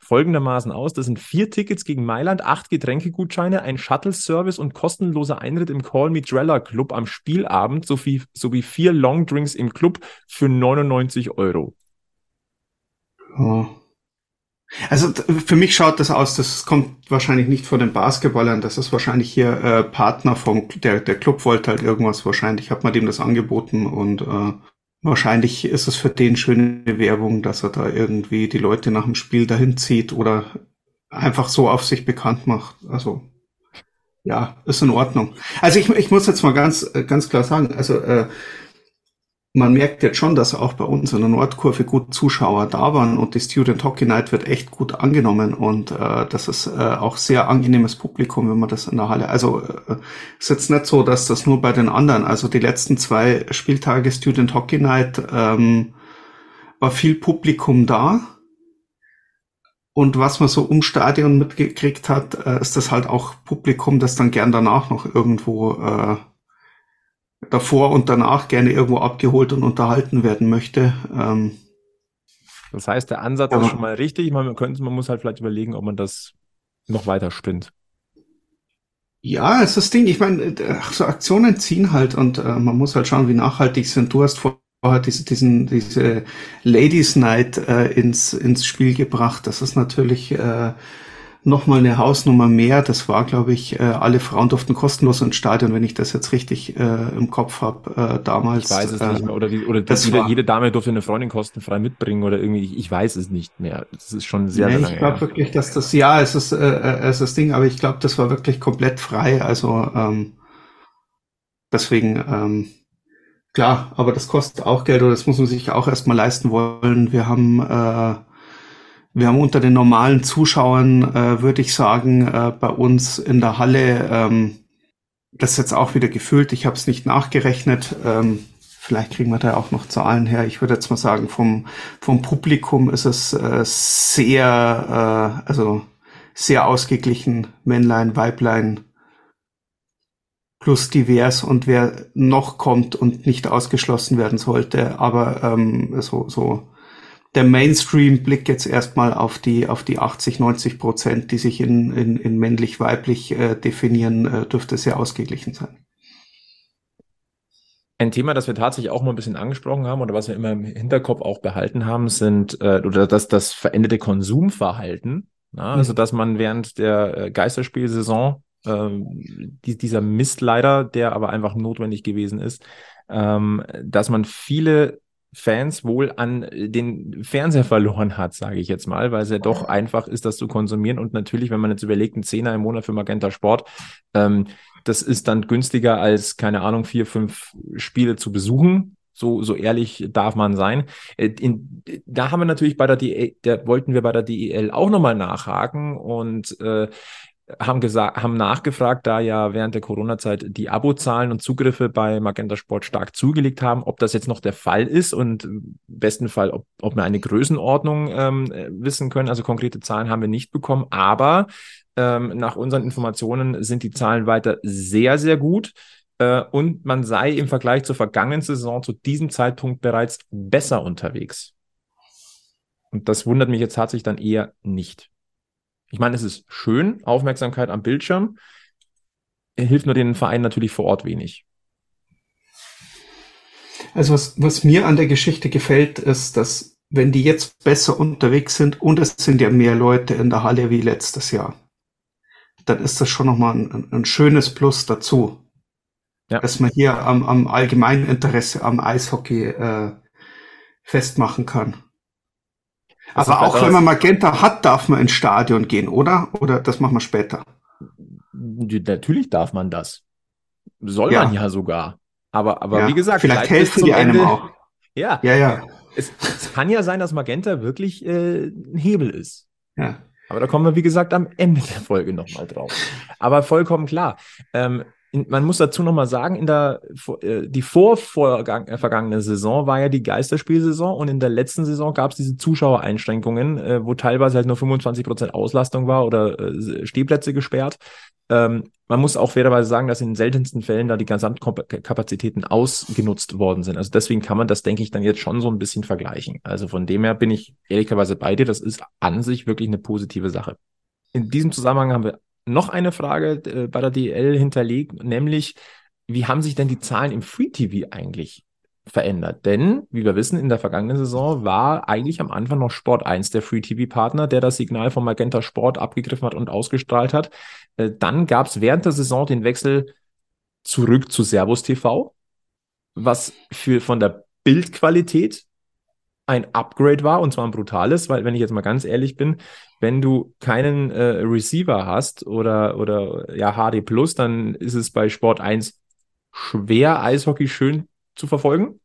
folgendermaßen aus. Das sind vier Tickets gegen Mailand, acht Getränkegutscheine, ein Shuttle-Service und kostenloser Eintritt im Call Me Drella Club am Spielabend sowie, sowie vier Longdrinks im Club für 99 Euro. Oh. Also für mich schaut das aus, das kommt wahrscheinlich nicht von den Basketballern, das ist wahrscheinlich hier äh, Partner vom, der, der Club wollte halt irgendwas wahrscheinlich, hat man dem das angeboten und äh, Wahrscheinlich ist es für den schöne Werbung, dass er da irgendwie die Leute nach dem Spiel dahin zieht oder einfach so auf sich bekannt macht. Also ja, ist in Ordnung. Also ich, ich muss jetzt mal ganz ganz klar sagen, also äh, man merkt jetzt schon, dass auch bei uns in der Nordkurve gut Zuschauer da waren und die Student Hockey Night wird echt gut angenommen und äh, das ist äh, auch sehr angenehmes Publikum, wenn man das in der Halle. Also äh, ist jetzt nicht so, dass das nur bei den anderen. Also die letzten zwei Spieltage Student Hockey Night ähm, war viel Publikum da. Und was man so um Stadion mitgekriegt hat, äh, ist das halt auch Publikum, das dann gern danach noch irgendwo äh, davor und danach gerne irgendwo abgeholt und unterhalten werden möchte. Ähm, das heißt, der Ansatz ist schon mal richtig. Man, könnte, man muss halt vielleicht überlegen, ob man das noch weiter spinnt. Ja, ist das Ding. Ich meine, so Aktionen ziehen halt und äh, man muss halt schauen, wie nachhaltig sind. Du hast vorhin diese, diesen, diese Ladies Night äh, ins, ins Spiel gebracht. Das ist natürlich äh, nochmal eine Hausnummer mehr. Das war, glaube ich, äh, alle Frauen durften kostenlos ins Stadion, wenn ich das jetzt richtig äh, im Kopf habe, äh, damals. Ich weiß es äh, nicht mehr. Oder, die, oder das jede, war- jede Dame durfte eine Freundin kostenfrei mitbringen oder irgendwie, ich, ich weiß es nicht mehr. Das ist schon sehr, nee, sehr ich glaube wirklich, dass das, ja, es ist, äh, äh, es ist das Ding, aber ich glaube, das war wirklich komplett frei. Also ähm, deswegen, ähm, klar, aber das kostet auch Geld oder das muss man sich auch erstmal leisten wollen. Wir haben äh, wir haben unter den normalen Zuschauern, äh, würde ich sagen, äh, bei uns in der Halle, ähm, das jetzt auch wieder gefüllt. Ich habe es nicht nachgerechnet. Ähm, vielleicht kriegen wir da auch noch Zahlen her. Ich würde jetzt mal sagen, vom, vom Publikum ist es äh, sehr, äh, also sehr ausgeglichen, Männlein, Weiblein, plus divers und wer noch kommt und nicht ausgeschlossen werden sollte. Aber ähm, so, so der Mainstream blickt jetzt erstmal auf die, auf die 80, 90 Prozent, die sich in, in, in männlich-weiblich äh, definieren, äh, dürfte sehr ausgeglichen sein. Ein Thema, das wir tatsächlich auch mal ein bisschen angesprochen haben oder was wir immer im Hinterkopf auch behalten haben, sind äh, oder das, das veränderte Konsumverhalten. Na? Also, Mhm. dass man während der äh, Geisterspielsaison ähm, die, dieser Mist leider, der aber einfach notwendig gewesen ist, ähm, dass man viele Fans wohl an den Fernseher verloren hat, sage ich jetzt mal, weil es ja doch einfach ist, das zu konsumieren. Und natürlich, wenn man jetzt überlegt, ein Zehner im Monat für Magenta Sport, ähm, das ist dann günstiger als, keine Ahnung, vier, fünf Spiele zu besuchen. So, so ehrlich darf man sein. Äh, In, da haben wir natürlich bei der DEL, da wollten wir bei der DEL auch nochmal nachhaken und äh, haben gesagt, haben nachgefragt, da ja während der Corona-Zeit die Abozahlen und Zugriffe bei Magenta Sport stark zugelegt haben, ob das jetzt noch der Fall ist und im besten Fall, ob, ob wir eine Größenordnung ähm, äh, wissen können. Also konkrete Zahlen haben wir nicht bekommen, aber ähm, nach unseren Informationen sind die Zahlen weiter sehr, sehr gut. Äh, und man sei im Vergleich zur vergangenen Saison zu diesem Zeitpunkt bereits besser unterwegs. Und das wundert mich jetzt tatsächlich dann eher nicht. Ich meine, es ist schön, Aufmerksamkeit am Bildschirm, hilft nur den Verein natürlich vor Ort wenig. Also was, was mir an der Geschichte gefällt, ist, dass wenn die jetzt besser unterwegs sind und es sind ja mehr Leute in der Halle wie letztes Jahr, dann ist das schon nochmal ein, ein schönes Plus dazu. Ja. Dass man hier am, am allgemeinen Interesse am Eishockey äh, festmachen kann. Das Aber auch wenn man Magenta hat, darf man ins Stadion gehen, oder? Oder das machen wir später. Natürlich darf man das. Soll Ja. man ja sogar. Aber, aber Ja, wie gesagt, vielleicht helfen die einem Ende- auch. Ja, Ja, ja, es, es kann ja sein, dass Magenta wirklich äh, ein Hebel ist. ja. Aber da kommen wir, wie gesagt, am Ende der Folge nochmal drauf. Aber vollkommen klar. Ähm, in, man muss dazu nochmal sagen, in der äh, die vorvergangene vergangene Saison war ja die Geisterspielsaison und in der letzten Saison gab es diese Zuschauereinschränkungen, äh, wo teilweise halt nur 25% Auslastung war oder äh, Stehplätze gesperrt. Ähm, man muss auch fairerweise sagen, dass in den seltensten Fällen da die Gesamtkapazitäten ausgenutzt worden sind. Also deswegen kann man das, denke ich, dann jetzt schon so ein bisschen vergleichen. Also von dem her bin ich ehrlicherweise bei dir. Das ist an sich wirklich eine positive Sache. In diesem Zusammenhang haben wir noch eine Frage äh, bei der DL hinterlegt, nämlich wie haben sich denn die Zahlen im Free TV eigentlich verändert? Denn, wie wir wissen, in der vergangenen Saison war eigentlich am Anfang noch Sport 1 der Free TV-Partner, der das Signal von Magenta Sport abgegriffen hat und ausgestrahlt hat. Äh, Dann gab es während der Saison den Wechsel zurück zu Servus TV, was für von der Bildqualität ein Upgrade war und zwar ein brutales, weil wenn ich jetzt mal ganz ehrlich bin, wenn du keinen äh, Receiver hast oder oder ja HD Plus, dann ist es bei Sport 1 schwer Eishockey schön zu verfolgen.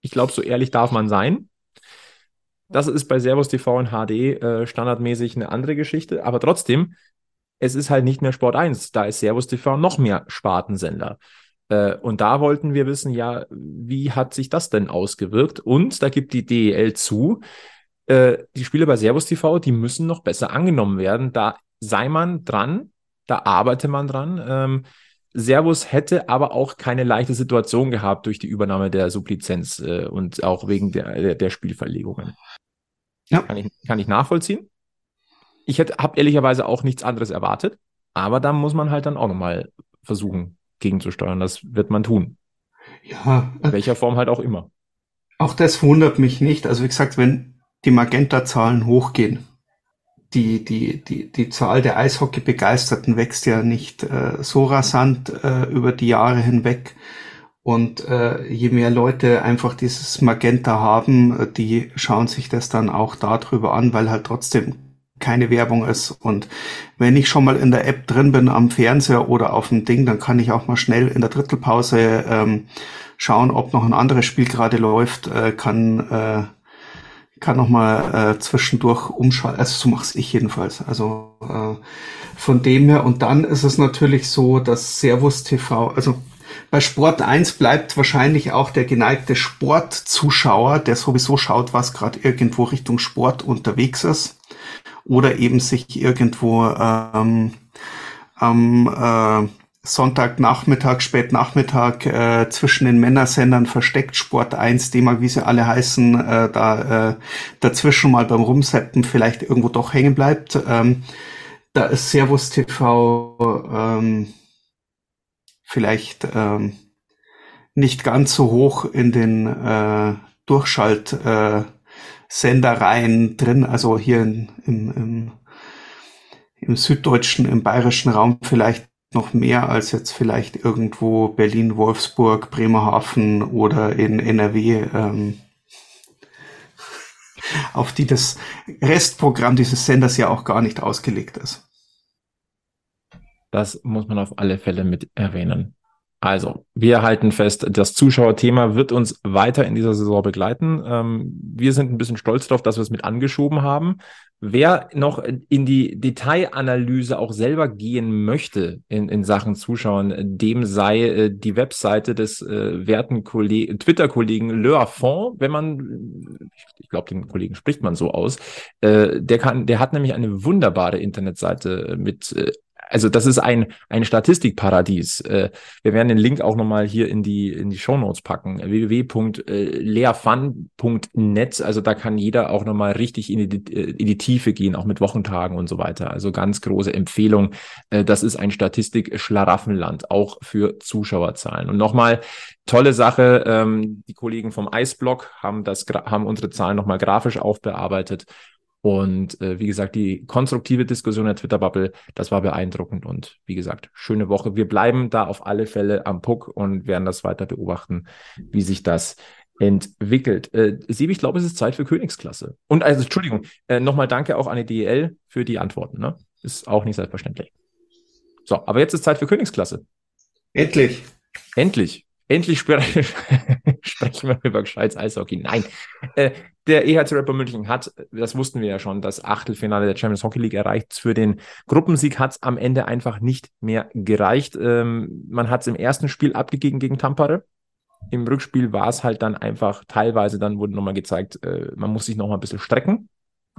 Ich glaube, so ehrlich darf man sein. Das ist bei Servus TV und HD äh, standardmäßig eine andere Geschichte, aber trotzdem, es ist halt nicht mehr Sport 1, da ist Servus TV noch mehr Spartensender. Äh, und da wollten wir wissen, ja, wie hat sich das denn ausgewirkt? Und da gibt die DEL zu, äh, die Spiele bei Servus TV, die müssen noch besser angenommen werden. Da sei man dran, da arbeite man dran. Ähm, Servus hätte aber auch keine leichte Situation gehabt durch die Übernahme der Sublizenz äh, und auch wegen der, der, der Spielverlegungen. Ja. Kann, ich, kann ich nachvollziehen. Ich habe ehrlicherweise auch nichts anderes erwartet, aber da muss man halt dann auch nochmal versuchen, gegenzusteuern. Das wird man tun. Ja, In welcher Form halt auch immer. Auch das wundert mich nicht. Also wie gesagt, wenn die Magenta-Zahlen hochgehen, die, die, die, die Zahl der Eishockey-Begeisterten wächst ja nicht äh, so rasant äh, über die Jahre hinweg. Und äh, je mehr Leute einfach dieses Magenta haben, äh, die schauen sich das dann auch darüber an, weil halt trotzdem keine Werbung ist. Und wenn ich schon mal in der App drin bin am Fernseher oder auf dem Ding, dann kann ich auch mal schnell in der Drittelpause ähm, schauen, ob noch ein anderes Spiel gerade läuft, äh, kann äh, kann noch mal äh, zwischendurch umschalten. Also so mache ich jedenfalls. Also äh, von dem her. Und dann ist es natürlich so, dass Servus TV, also bei Sport 1 bleibt wahrscheinlich auch der geneigte Sportzuschauer, der sowieso schaut, was gerade irgendwo Richtung Sport unterwegs ist. Oder eben sich irgendwo ähm, am äh, Sonntagnachmittag, Spätnachmittag äh, zwischen den Männersendern versteckt Sport 1, D-Mark, wie sie alle heißen, äh, da äh, dazwischen mal beim Rumseppen vielleicht irgendwo doch hängen bleibt. Ähm, da ist Servus TV ähm, vielleicht ähm, nicht ganz so hoch in den äh, Durchschalt äh, Sendereien drin, also hier in, im, im, im süddeutschen, im bayerischen Raum vielleicht noch mehr als jetzt vielleicht irgendwo Berlin, Wolfsburg, Bremerhaven oder in NRW, ähm, auf die das Restprogramm dieses Senders ja auch gar nicht ausgelegt ist. Das muss man auf alle Fälle mit erwähnen. Also, wir halten fest, das Zuschauerthema wird uns weiter in dieser Saison begleiten. Ähm, wir sind ein bisschen stolz darauf, dass wir es mit angeschoben haben. Wer noch in die Detailanalyse auch selber gehen möchte in, in Sachen Zuschauern, dem sei äh, die Webseite des äh, werten Twitter-Kollegen Le Affont, wenn man, ich glaube, den Kollegen spricht man so aus, äh, der kann, der hat nämlich eine wunderbare Internetseite mit äh, also das ist ein, ein Statistikparadies. Äh, wir werden den Link auch nochmal hier in die, in die Show Notes packen. www.lehrfun.net. Also da kann jeder auch nochmal richtig in die, in die Tiefe gehen, auch mit Wochentagen und so weiter. Also ganz große Empfehlung. Äh, das ist ein Statistik-Schlaraffenland, auch für Zuschauerzahlen. Und nochmal, tolle Sache. Ähm, die Kollegen vom Eisblock haben das, haben unsere Zahlen nochmal grafisch aufbearbeitet. Und äh, wie gesagt, die konstruktive Diskussion der Twitter-Bubble, das war beeindruckend. Und wie gesagt, schöne Woche. Wir bleiben da auf alle Fälle am Puck und werden das weiter beobachten, wie sich das entwickelt. Äh, Sieb, ich glaube, es ist Zeit für Königsklasse. Und also, Entschuldigung, äh, nochmal danke auch an die DEL für die Antworten. Ne? Ist auch nicht selbstverständlich. So, aber jetzt ist Zeit für Königsklasse. Endlich. Endlich. Endlich *laughs* sprechen wir über gescheites Eishockey. Nein. Äh, der EHC Rapper München hat, das wussten wir ja schon, das Achtelfinale der Champions Hockey League erreicht. Für den Gruppensieg hat es am Ende einfach nicht mehr gereicht. Ähm, man hat es im ersten Spiel abgegeben gegen Tampere. Im Rückspiel war es halt dann einfach, teilweise dann wurde nochmal gezeigt, äh, man muss sich nochmal ein bisschen strecken.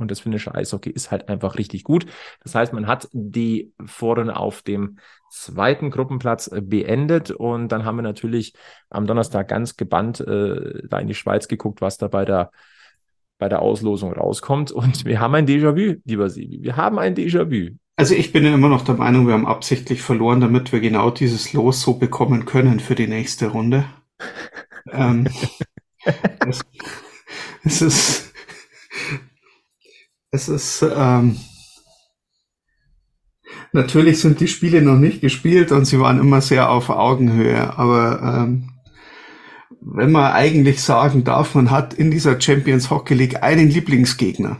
Und das finnische Eishockey ist halt einfach richtig gut. Das heißt, man hat die Vorrunde auf dem zweiten Gruppenplatz äh, beendet. Und dann haben wir natürlich am Donnerstag ganz gebannt äh, da in die Schweiz geguckt, was da bei der, bei der Auslosung rauskommt. Und wir haben ein Déjà-vu, lieber Sibi. Wir haben ein Déjà-vu. Also ich bin ja immer noch der Meinung, wir haben absichtlich verloren, damit wir genau dieses Los so bekommen können für die nächste Runde. ähm, *laughs* es, es ist es ist, ähm, natürlich sind die Spiele noch nicht gespielt und sie waren immer sehr auf Augenhöhe, aber ähm, wenn man eigentlich sagen darf, man hat in dieser Champions Hockey League einen Lieblingsgegner,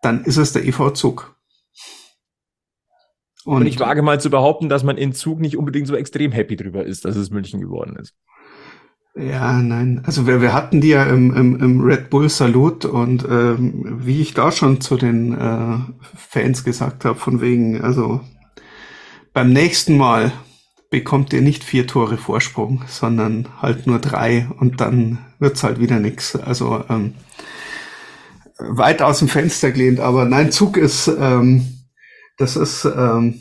dann ist es der EV Zug. Und, und ich wage mal zu behaupten, dass man in Zug nicht unbedingt so extrem happy drüber ist, dass es München geworden ist. Ja, nein. Also wir, wir hatten die ja im, im, im Red Bull Salut und ähm, wie ich da schon zu den äh, Fans gesagt habe, von wegen, also beim nächsten Mal bekommt ihr nicht vier Tore Vorsprung, sondern halt nur drei und dann wird's halt wieder nix. Also ähm, weit aus dem Fenster gelehnt, aber nein, Zug ist, ähm, das ist ähm,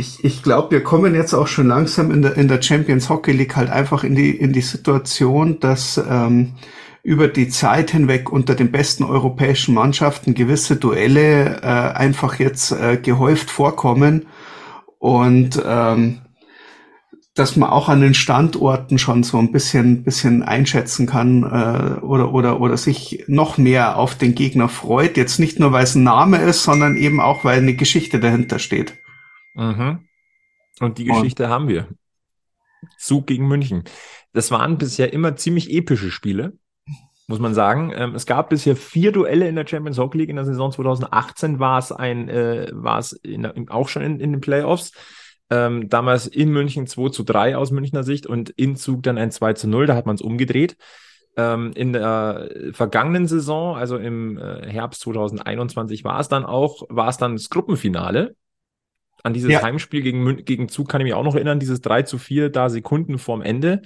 ich, ich glaube, wir kommen jetzt auch schon langsam in der, in der Champions Hockey League halt einfach in die, in die Situation, dass ähm, über die Zeit hinweg unter den besten europäischen Mannschaften gewisse Duelle äh, einfach jetzt äh, gehäuft vorkommen und ähm, dass man auch an den Standorten schon so ein bisschen, bisschen einschätzen kann äh, oder, oder, oder sich noch mehr auf den Gegner freut. Jetzt nicht nur, weil es ein Name ist, sondern eben auch, weil eine Geschichte dahinter steht. Mhm. Und die Geschichte Und. haben wir. Zug gegen München. Das waren bisher immer ziemlich epische Spiele, muss man sagen. Ähm, es gab bisher vier Duelle in der Champions Hockey League. In der Saison 2018 war es ein, äh, war es in, auch schon in, in den Playoffs. Ähm, damals in München 2 zu 3 aus Münchner Sicht und in Zug dann ein 2 zu 0, da hat man es umgedreht. Ähm, in der vergangenen Saison, also im äh, Herbst 2021, war es dann auch, war es dann das Gruppenfinale. An dieses ja. Heimspiel gegen, gegen Zug kann ich mich auch noch erinnern, dieses 3 zu 4 da Sekunden vorm Ende.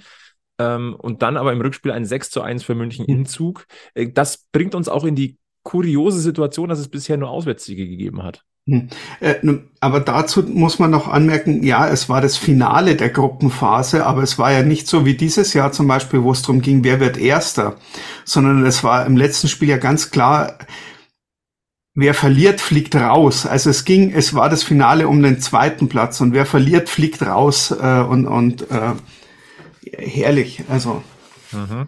Ähm, und dann aber im Rückspiel ein 6 zu 1 für München in Zug. Äh, das bringt uns auch in die kuriose Situation, dass es bisher nur Auswärtssiege gegeben hat. Hm. Äh, aber dazu muss man noch anmerken, ja, es war das Finale der Gruppenphase, aber es war ja nicht so wie dieses Jahr zum Beispiel, wo es darum ging, wer wird Erster, sondern es war im letzten Spiel ja ganz klar, wer verliert, fliegt raus. Also es ging, es war das Finale um den zweiten Platz und wer verliert, fliegt raus äh, und, und äh, herrlich. Also. Mhm.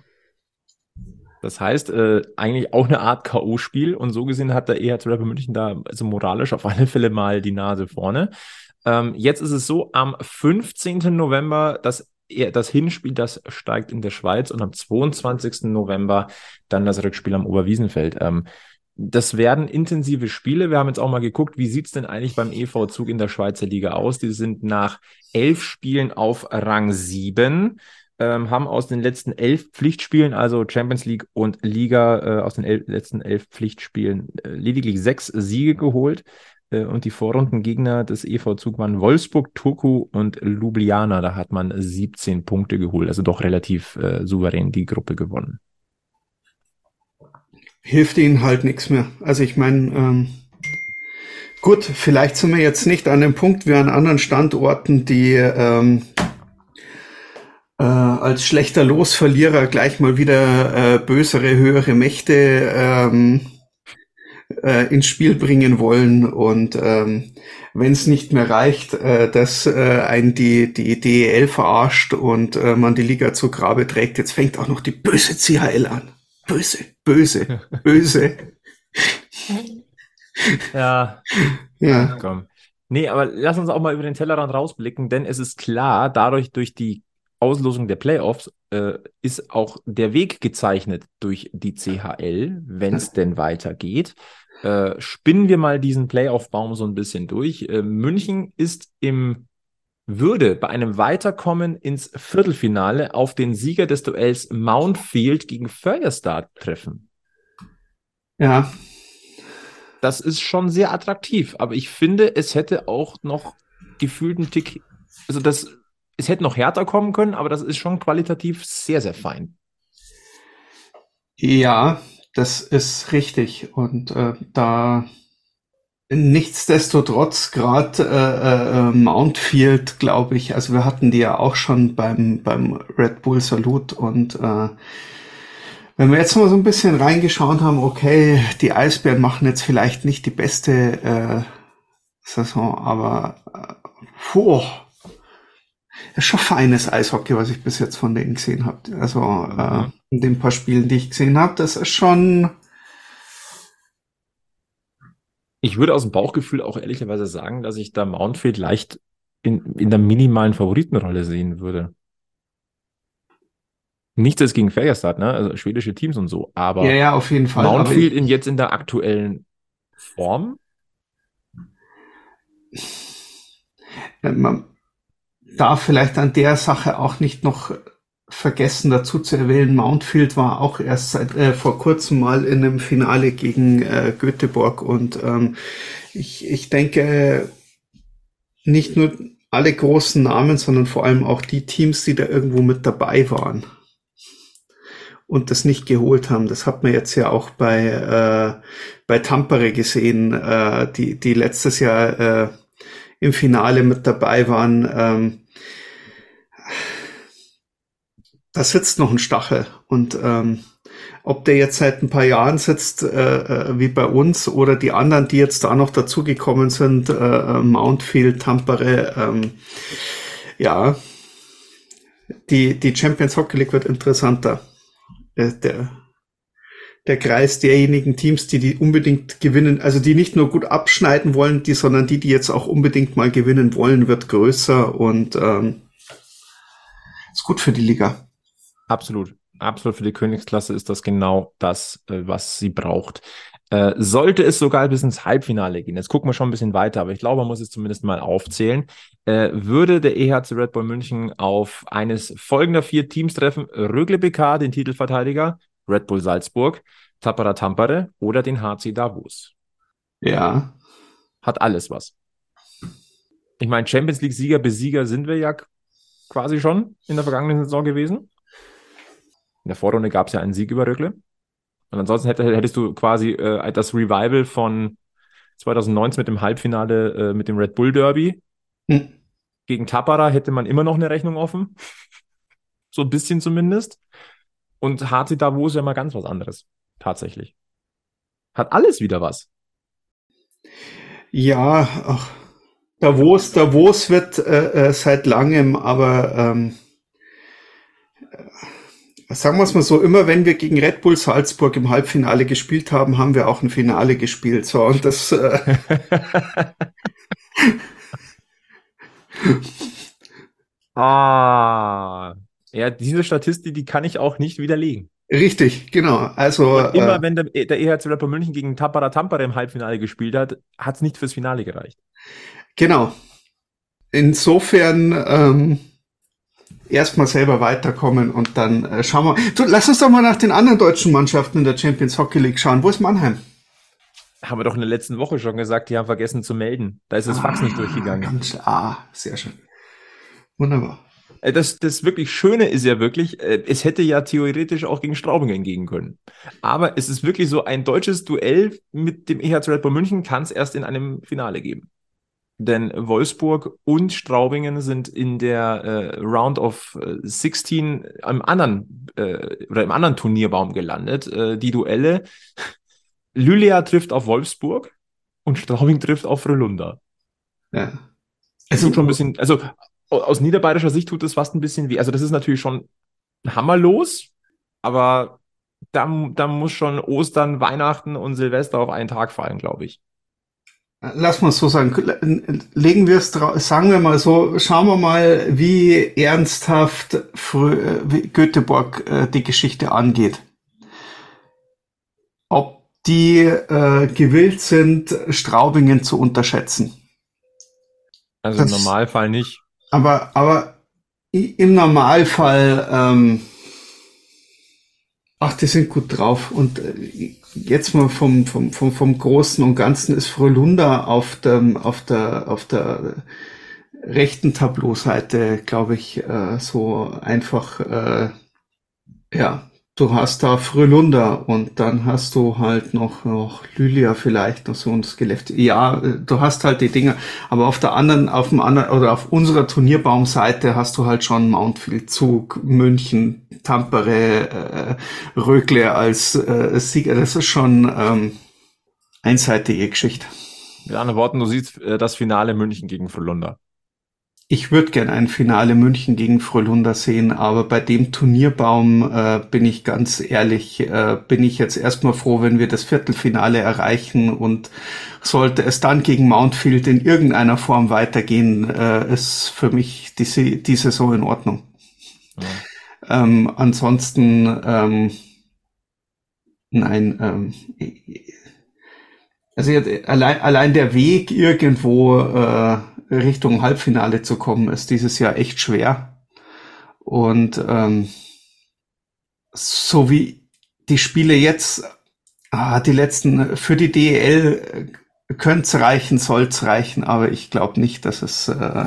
Das heißt, äh, eigentlich auch eine Art K.O.-Spiel und so gesehen hat der EHC Rapper München da also moralisch auf *laughs* alle Fälle mal die Nase vorne. Ähm, jetzt ist es so, am 15. November das das Hinspiel, das steigt in der Schweiz und am 22. November dann das Rückspiel am Oberwiesenfeld. Ähm, das werden intensive Spiele. Wir haben jetzt auch mal geguckt, wie sieht's denn eigentlich beim EV Zug in der Schweizer Liga aus? Die sind nach elf Spielen auf Rang sieben ähm, haben aus den letzten elf Pflichtspielen, also Champions League und Liga, äh, aus den el letzten elf Pflichtspielen äh, lediglich sechs Siege geholt. Äh, und die Vorrundengegner des EV Zug waren Wolfsburg, Turku und Ljubljana. Da hat man 17 Punkte geholt, also doch relativ äh, souverän die Gruppe gewonnen. Hilft ihnen halt nichts mehr. Also ich meine, ähm, gut, vielleicht sind wir jetzt nicht an dem Punkt wie an anderen Standorten, die ähm, äh, als schlechter Losverlierer gleich mal wieder äh, bösere, höhere Mächte ähm, äh, ins Spiel bringen wollen und ähm, wenn es nicht mehr reicht, äh, dass äh, ein die die DEL verarscht und äh, man die Liga zu Grabe trägt, jetzt fängt auch noch die böse CHL an. Böse, böse, böse. ja. Ja. Komm. Nee, aber lass uns auch mal über den Tellerrand rausblicken, denn es ist klar, dadurch durch die Auslosung der Playoffs äh, ist auch der Weg gezeichnet durch die CHL, wenn es denn weitergeht. Äh, spinnen wir mal diesen Playoff-Baum so ein bisschen durch. Äh, München ist im würde bei einem Weiterkommen ins Viertelfinale auf den Sieger des Duells Mountfield gegen Feuerstart treffen. Ja. Das ist schon sehr attraktiv, aber ich finde, es hätte auch noch gefühlt einen Tick, also das es hätte noch härter kommen können, aber das ist schon qualitativ sehr, sehr fein. Ja, das ist richtig. Und äh, da nichtsdestotrotz gerade äh, äh, Mountfield, glaube ich, also wir hatten die ja auch schon beim, beim Red Bull Salut und äh, wenn wir jetzt mal so ein bisschen reingeschaut haben, okay, die Eisbären machen jetzt vielleicht nicht die beste äh, Saison, aber äh, puh, ist schon feines Eishockey, was ich bis jetzt von denen gesehen habe. Also äh, mhm. in den paar Spielen, die ich gesehen habe, das ist schon. Ich würde aus dem Bauchgefühl auch ehrlicherweise sagen, dass ich da Mountfield leicht in, in der minimalen Favoritenrolle sehen würde. Nichts ist gegen Färjestad, ne? Also schwedische Teams und so, aber ja, ja, auf jeden Fall. Mountfield in jetzt in der aktuellen Form. Ja, man, darf vielleicht an der Sache auch nicht noch vergessen dazu zu erwähnen, Mountfield war auch erst seit äh, vor kurzem mal in einem Finale gegen äh, Göteborg und ähm, ich, ich denke nicht nur alle großen Namen, sondern vor allem auch die Teams, die da irgendwo mit dabei waren und das nicht geholt haben. Das hat man jetzt ja auch bei äh, bei Tampere gesehen, äh, die die letztes Jahr äh, im Finale mit dabei waren. Ähm, da sitzt noch ein Stachel und ähm, ob der jetzt seit ein paar Jahren sitzt, äh, äh, wie bei uns, oder die anderen, die jetzt da noch dazugekommen sind, äh, äh Mountfield, Tampere, ähm, ja, die, die Champions Hockey League wird interessanter. Äh, der, der Kreis derjenigen Teams, die die unbedingt gewinnen, also die nicht nur gut abschneiden wollen, die, sondern die, die jetzt auch unbedingt mal gewinnen wollen, wird größer und ähm, ist gut für die Liga. Absolut. Absolut für die Königsklasse ist das genau das, äh, was sie braucht. Äh, sollte es sogar bis ins Halbfinale gehen, jetzt gucken wir schon ein bisschen weiter, aber ich glaube, man muss es zumindest mal aufzählen, äh, würde der EHC Red Bull München auf eines folgender vier Teams treffen, Rögle BK, den Titelverteidiger, Red Bull Salzburg, Tappara Tampere oder den HC Davos. Ja. Hat alles was. Ich meine, Champions League-Sieger, Besieger sind wir ja quasi schon in der vergangenen Saison gewesen. In der Vorrunde gab es ja einen Sieg über Rögle. Und ansonsten hätte, hättest du quasi äh, das Revival von 2019 mit dem Halbfinale äh, mit dem Red Bull Derby. Hm. Gegen Tapara hätte man immer noch eine Rechnung offen. *laughs* so ein bisschen zumindest. Und HC Davos ist ja mal ganz was anderes. Tatsächlich. Hat alles wieder was. Ja, ach, Davos, Davos wird äh, äh seit langem, aber ähm, sagen wir es mal so, immer wenn wir gegen Red Bull Salzburg im Halbfinale gespielt haben, haben wir auch ein Finale gespielt. So, und das. Äh *laughs* ah. Ja, diese Statistik, die kann ich auch nicht widerlegen. Richtig, genau. Also und immer äh, wenn der, der EHC Rapper München gegen Tappara Tampere im Halbfinale gespielt hat, hat es nicht fürs Finale gereicht. Genau. Insofern ähm, erstmal selber weiterkommen und dann äh, schauen wir. Du, lass uns doch mal nach den anderen deutschen Mannschaften in der Champions Hockey League schauen. Wo ist Mannheim? Haben wir doch in der letzten Woche schon gesagt, die haben vergessen zu melden. Da ist das ah, Fax nicht durchgegangen. Ganz, ah, sehr schön. Wunderbar. Äh, das, das wirklich Schöne ist ja wirklich, äh, es hätte ja theoretisch auch gegen Straubingen gehen können. Aber es ist wirklich so, ein deutsches Duell mit dem EHC Red Bull München kann es erst in einem Finale geben. Denn Wolfsburg und Straubingen sind in der äh, Round of 16 äh, im anderen äh, oder im anderen Turnierbaum gelandet. Äh, die Duelle. Lylea trifft auf Wolfsburg und Straubing trifft auf Frölunda. Ja. Es tut schon ein bisschen, also aus niederbayerischer Sicht tut das fast ein bisschen weh. Also das ist natürlich schon hammerlos, aber da, da muss schon Ostern, Weihnachten und Silvester auf einen Tag fallen, glaube ich. Lass mal so sagen, legen wir es sagen wir mal so, schauen wir mal, wie ernsthaft wie Göteborg äh, die Geschichte angeht. Ob die äh, gewillt sind, Straubingen zu unterschätzen. Also das, im Normalfall nicht. Aber, aber im Normalfall, ähm, ach, die sind gut drauf. Und äh, jetzt mal vom, vom, vom, vom Großen und Ganzen ist Frölunda auf dem, auf der, auf der rechten Tableauseite, glaube ich, äh, so einfach, äh, ja, du hast da Frölunda und dann hast du halt noch, noch Lylia vielleicht noch so ein Skelett. Ja, du hast halt die Dinge, aber auf der anderen, auf dem anderen oder auf unserer Turnierbaumseite hast du halt schon Mountfield, Zug, München, Tampere, äh, Rögle als äh, Sieger. Das ist schon ähm, einseitige Geschichte. Mit anderen Worten, du siehst äh, das Finale München gegen Frölunda. Ich würde gern ein Finale München gegen Frölunda sehen, aber bei dem Turnierbaum äh, bin ich ganz ehrlich, äh, bin ich jetzt erstmal froh, wenn wir das Viertelfinale erreichen und sollte es dann gegen Mountfield in irgendeiner Form weitergehen, äh, ist für mich die, die Saison in Ordnung. Ja. Ähm, ansonsten, ähm, nein, ähm, also allein, allein der Weg irgendwo äh, Richtung Halbfinale zu kommen, ist dieses Jahr echt schwer. Und ähm, so wie die Spiele jetzt, ah, die letzten für die DEL äh, könnte es reichen, soll es reichen, aber ich glaube nicht, dass es, äh,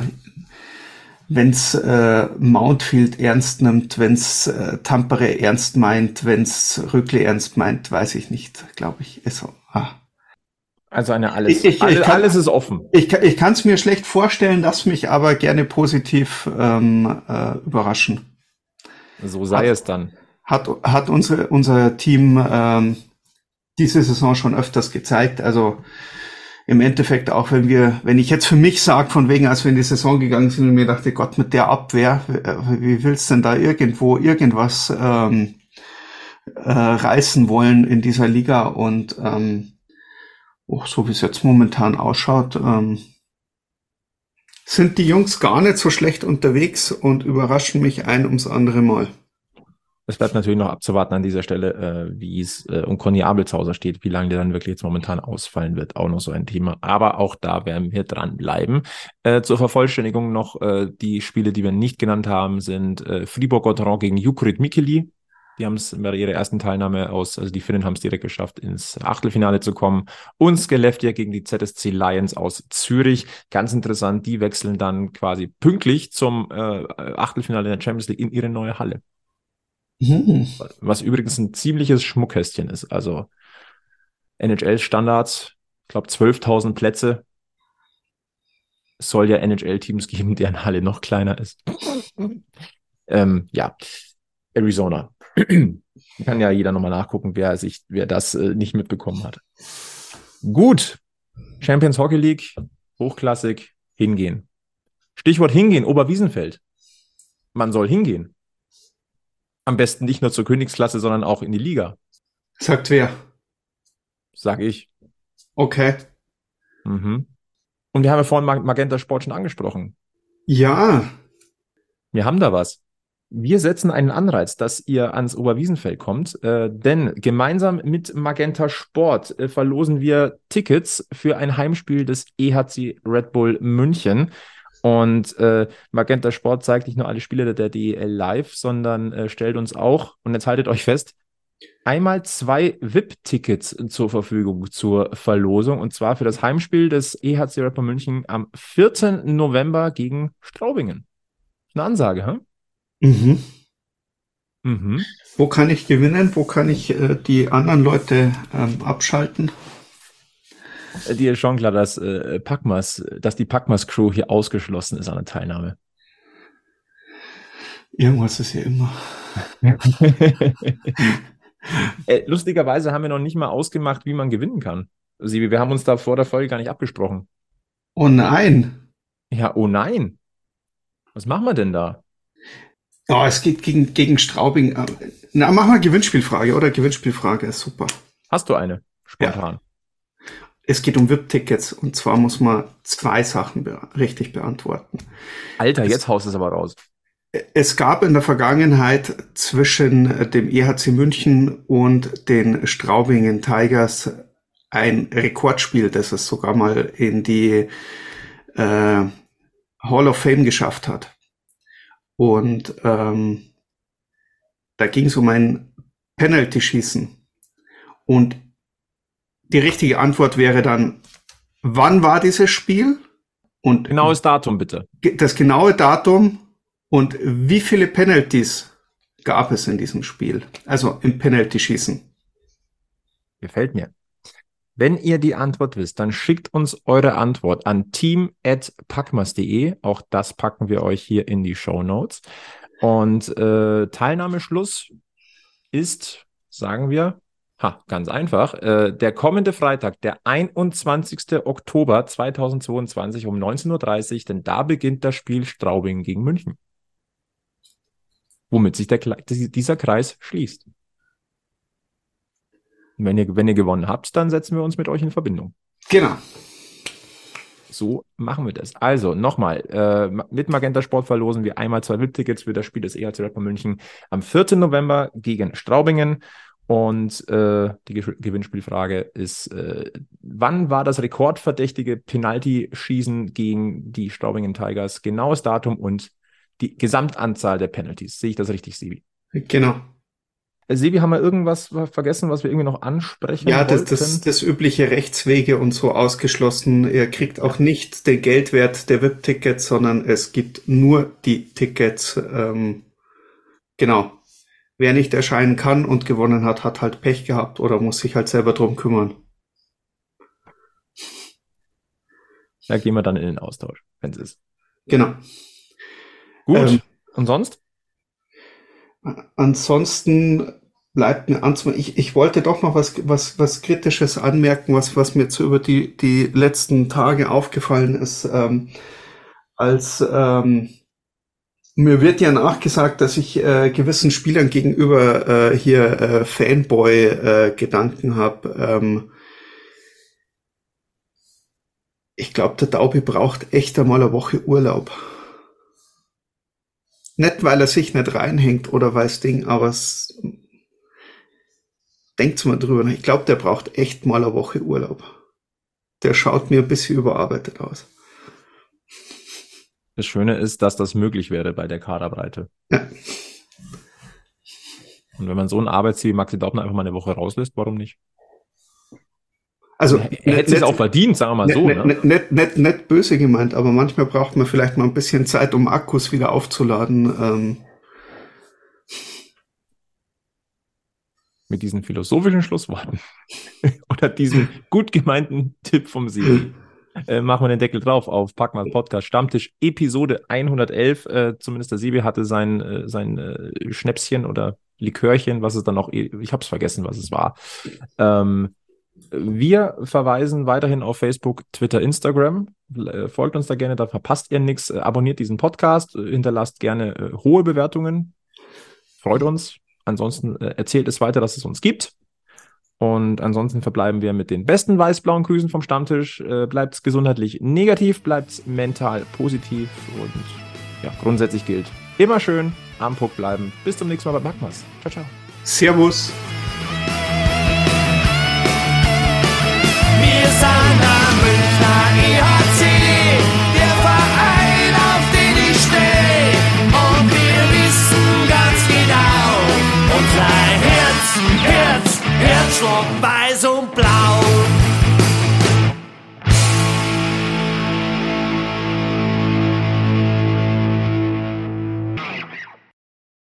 wenn es äh, Mountfield ernst nimmt, wenn es äh, Tampere ernst meint, wenn es Rückle ernst meint, weiß ich nicht, glaube ich. Also, ah. Also eine alles. Ich, ich, alles, kann, alles ist offen. Ich, ich kann es mir schlecht vorstellen, lass mich aber gerne positiv ähm, äh, überraschen. So sei hat, es dann. Hat, hat unsere, unser Team ähm, diese Saison schon öfters gezeigt. Also im Endeffekt auch, wenn wir, wenn ich jetzt für mich sage, von wegen, als wir in die Saison gegangen sind und mir dachte, Gott, mit der Abwehr, wie willst denn da irgendwo irgendwas ähm, äh, reißen wollen in dieser Liga und ähm, oh, so wie es jetzt momentan ausschaut, ähm, sind die Jungs gar nicht so schlecht unterwegs und überraschen mich ein ums andere Mal. Es bleibt natürlich noch abzuwarten an dieser Stelle, äh, wie es äh, um Conny Abelshauser steht, wie lange der dann wirklich jetzt momentan ausfallen wird, auch noch so ein Thema. Aber auch da werden wir dranbleiben. Äh, zur Vervollständigung noch äh, die Spiele, die wir nicht genannt haben, sind äh, Fribourg-Gotteron gegen Jukurit Mikeli. Die haben es bei ihrer ersten Teilnahme aus, also die Finnen haben es direkt geschafft, ins Achtelfinale zu kommen. Und Skellefteå gegen die ZSC Lions aus Zürich. Ganz interessant, die wechseln dann quasi pünktlich zum äh, Achtelfinale in der Champions League in ihre neue Halle. Mhm. Was übrigens ein ziemliches Schmuckkästchen ist. Also NHL-Standards, ich glaube 12.000 Plätze. Es soll ja NHL-Teams geben, deren Halle noch kleiner ist. *laughs* ähm, ja, Arizona. Kann ja jeder nochmal nachgucken, wer sich, wer das äh, nicht mitbekommen hat. Gut. Champions Hockey League, hochklassig, hingehen. Stichwort hingehen, Oberwiesenfeld. Man soll hingehen. Am besten nicht nur zur Königsklasse, sondern auch in die Liga. Sagt wer? Sag ich. Okay. Mhm. Und wir haben ja vorhin Magenta Sport schon angesprochen. Ja. Wir haben da was. Wir setzen einen Anreiz, dass ihr ans Oberwiesenfeld kommt, äh, denn gemeinsam mit Magenta Sport äh, verlosen wir Tickets für ein Heimspiel des EHC Red Bull München. Und äh, Magenta Sport zeigt nicht nur alle Spiele der DEL live, sondern äh, stellt uns auch, und jetzt haltet euch fest, einmal zwei VIP-Tickets zur Verfügung zur Verlosung. Und zwar für das Heimspiel des EHC Rapper München am 4. November gegen Straubingen. Eine Ansage, hä? Mhm. Mhm. Wo kann ich gewinnen? Wo kann ich äh, die anderen Leute ähm, abschalten? Äh, dir ist schon klar, dass äh, Packmas, dass die Packmas Crew hier ausgeschlossen ist an der Teilnahme. Irgendwas ist ja immer. *laughs* äh, lustigerweise haben wir noch nicht mal ausgemacht, wie man gewinnen kann. Sibi, wir haben uns da vor der Folge gar nicht abgesprochen. Oh nein. Ja, oh nein. Was machen wir denn da? Ja, es geht gegen, gegen Straubing. Na, mach mal Gewinnspielfrage, oder? Gewinnspielfrage ist super. Hast du eine? Spontan. Ja. Es geht um VIP-Tickets und zwar muss man zwei Sachen be richtig beantworten. Alter, es, jetzt haust es aber raus. Es gab in der Vergangenheit zwischen dem EHC München und den Straubingen Tigers ein Rekordspiel, das es sogar mal in die äh, Hall of Fame geschafft hat. Und ähm, da ging es um ein Penalty-Schießen. Und die richtige Antwort wäre dann, wann war dieses Spiel? Und genaues Datum bitte. Das genaue Datum und wie viele Penalties gab es in diesem Spiel? Also im Penalty-Schießen. Gefällt mir. Wenn ihr die Antwort wisst, dann schickt uns eure Antwort an team.packmas.de. Auch das packen wir euch hier in die Show Notes. Und äh, Teilnahmeschluss ist, sagen wir, ha, ganz einfach, äh, der kommende Freitag, der 21. Oktober 2022 um 19.30 Uhr, denn da beginnt das Spiel Straubing gegen München. Womit sich der, dieser Kreis schließt. Und wenn ihr, wenn ihr gewonnen habt, dann setzen wir uns mit euch in Verbindung. Genau. So machen wir das. Also nochmal, äh, mit Magenta Sport verlosen wir einmal zwei VIP-Tickets für das Spiel des EHC Rapper München am 4. November gegen Straubingen. Und äh, die Ge Gewinnspielfrage ist, äh, wann war das rekordverdächtige Penalty-Schießen gegen die Straubingen Tigers? Genaues Datum und die Gesamtanzahl der Penalties. Sehe ich das richtig, Sibi? Genau. Äh, Sebi, haben wir irgendwas vergessen, was wir irgendwie noch ansprechen Ja, das, das, das übliche Rechtswege und so ausgeschlossen. Er kriegt auch nicht den Geldwert der VIP-Tickets, sondern es gibt nur die Tickets. Ähm, genau. Wer nicht erscheinen kann und gewonnen hat, hat halt Pech gehabt oder muss sich halt selber drum kümmern. Da gehen wir dann in den Austausch, wenn es ist. Genau. Gut. Ähm, und sonst? Ansonsten bleibt mir anzumerken. Ich, ich wollte doch noch was, was, was Kritisches anmerken, was, was mir zu über die, die letzten Tage aufgefallen ist. Ähm, als ähm, mir wird ja nachgesagt, dass ich äh, gewissen Spielern gegenüber äh, hier äh, Fanboy-Gedanken äh, habe. Ähm, ich glaube, der Daubi braucht echt einmal eine Woche Urlaub. Nicht, weil er sich nicht reinhängt oder weiß Ding, aber es denkt mal drüber nach. Ich glaube, der braucht echt mal eine Woche Urlaub. Der schaut mir ein bisschen überarbeitet aus. Das Schöne ist, dass das möglich wäre bei der Kaderbreite. Ja. Und wenn man so einen Arbeitsziel wie Maxi Daubner einfach mal eine Woche rauslässt, warum nicht? Also, er, hätte es auch verdient, sagen wir mal net, so. Nicht, ne? nicht, nicht, nicht böse gemeint, aber manchmal braucht man vielleicht mal ein bisschen Zeit, um Akkus wieder aufzuladen. Ähm, mit diesen philosophischen Schlussworten *laughs* oder diesen gut gemeinten Tipp vom Sieg äh, machen wir den Deckel drauf auf Packmal Podcast Stammtisch Episode 111. Äh, zumindest der Siebe hatte sein, äh, sein äh, Schnäpschen oder Likörchen, was es dann noch, ich habe es vergessen, was es war. Ähm, wir verweisen weiterhin auf Facebook, Twitter, Instagram. Äh, folgt uns da gerne, da verpasst ihr nichts. Äh, abonniert diesen Podcast, hinterlasst gerne hohe Bewertungen. Freut uns. Ansonsten äh, erzählt es weiter, dass es uns gibt. Und ansonsten verbleiben wir mit den besten weiß-blauen Grüßen vom Stammtisch. Äh, bleibt gesundheitlich negativ, bleibt mental positiv und ja, grundsätzlich gilt immer schön am Puck bleiben. Bis zum nächsten Mal bei Magmas. Ciao, ciao. Servus. Herzschlag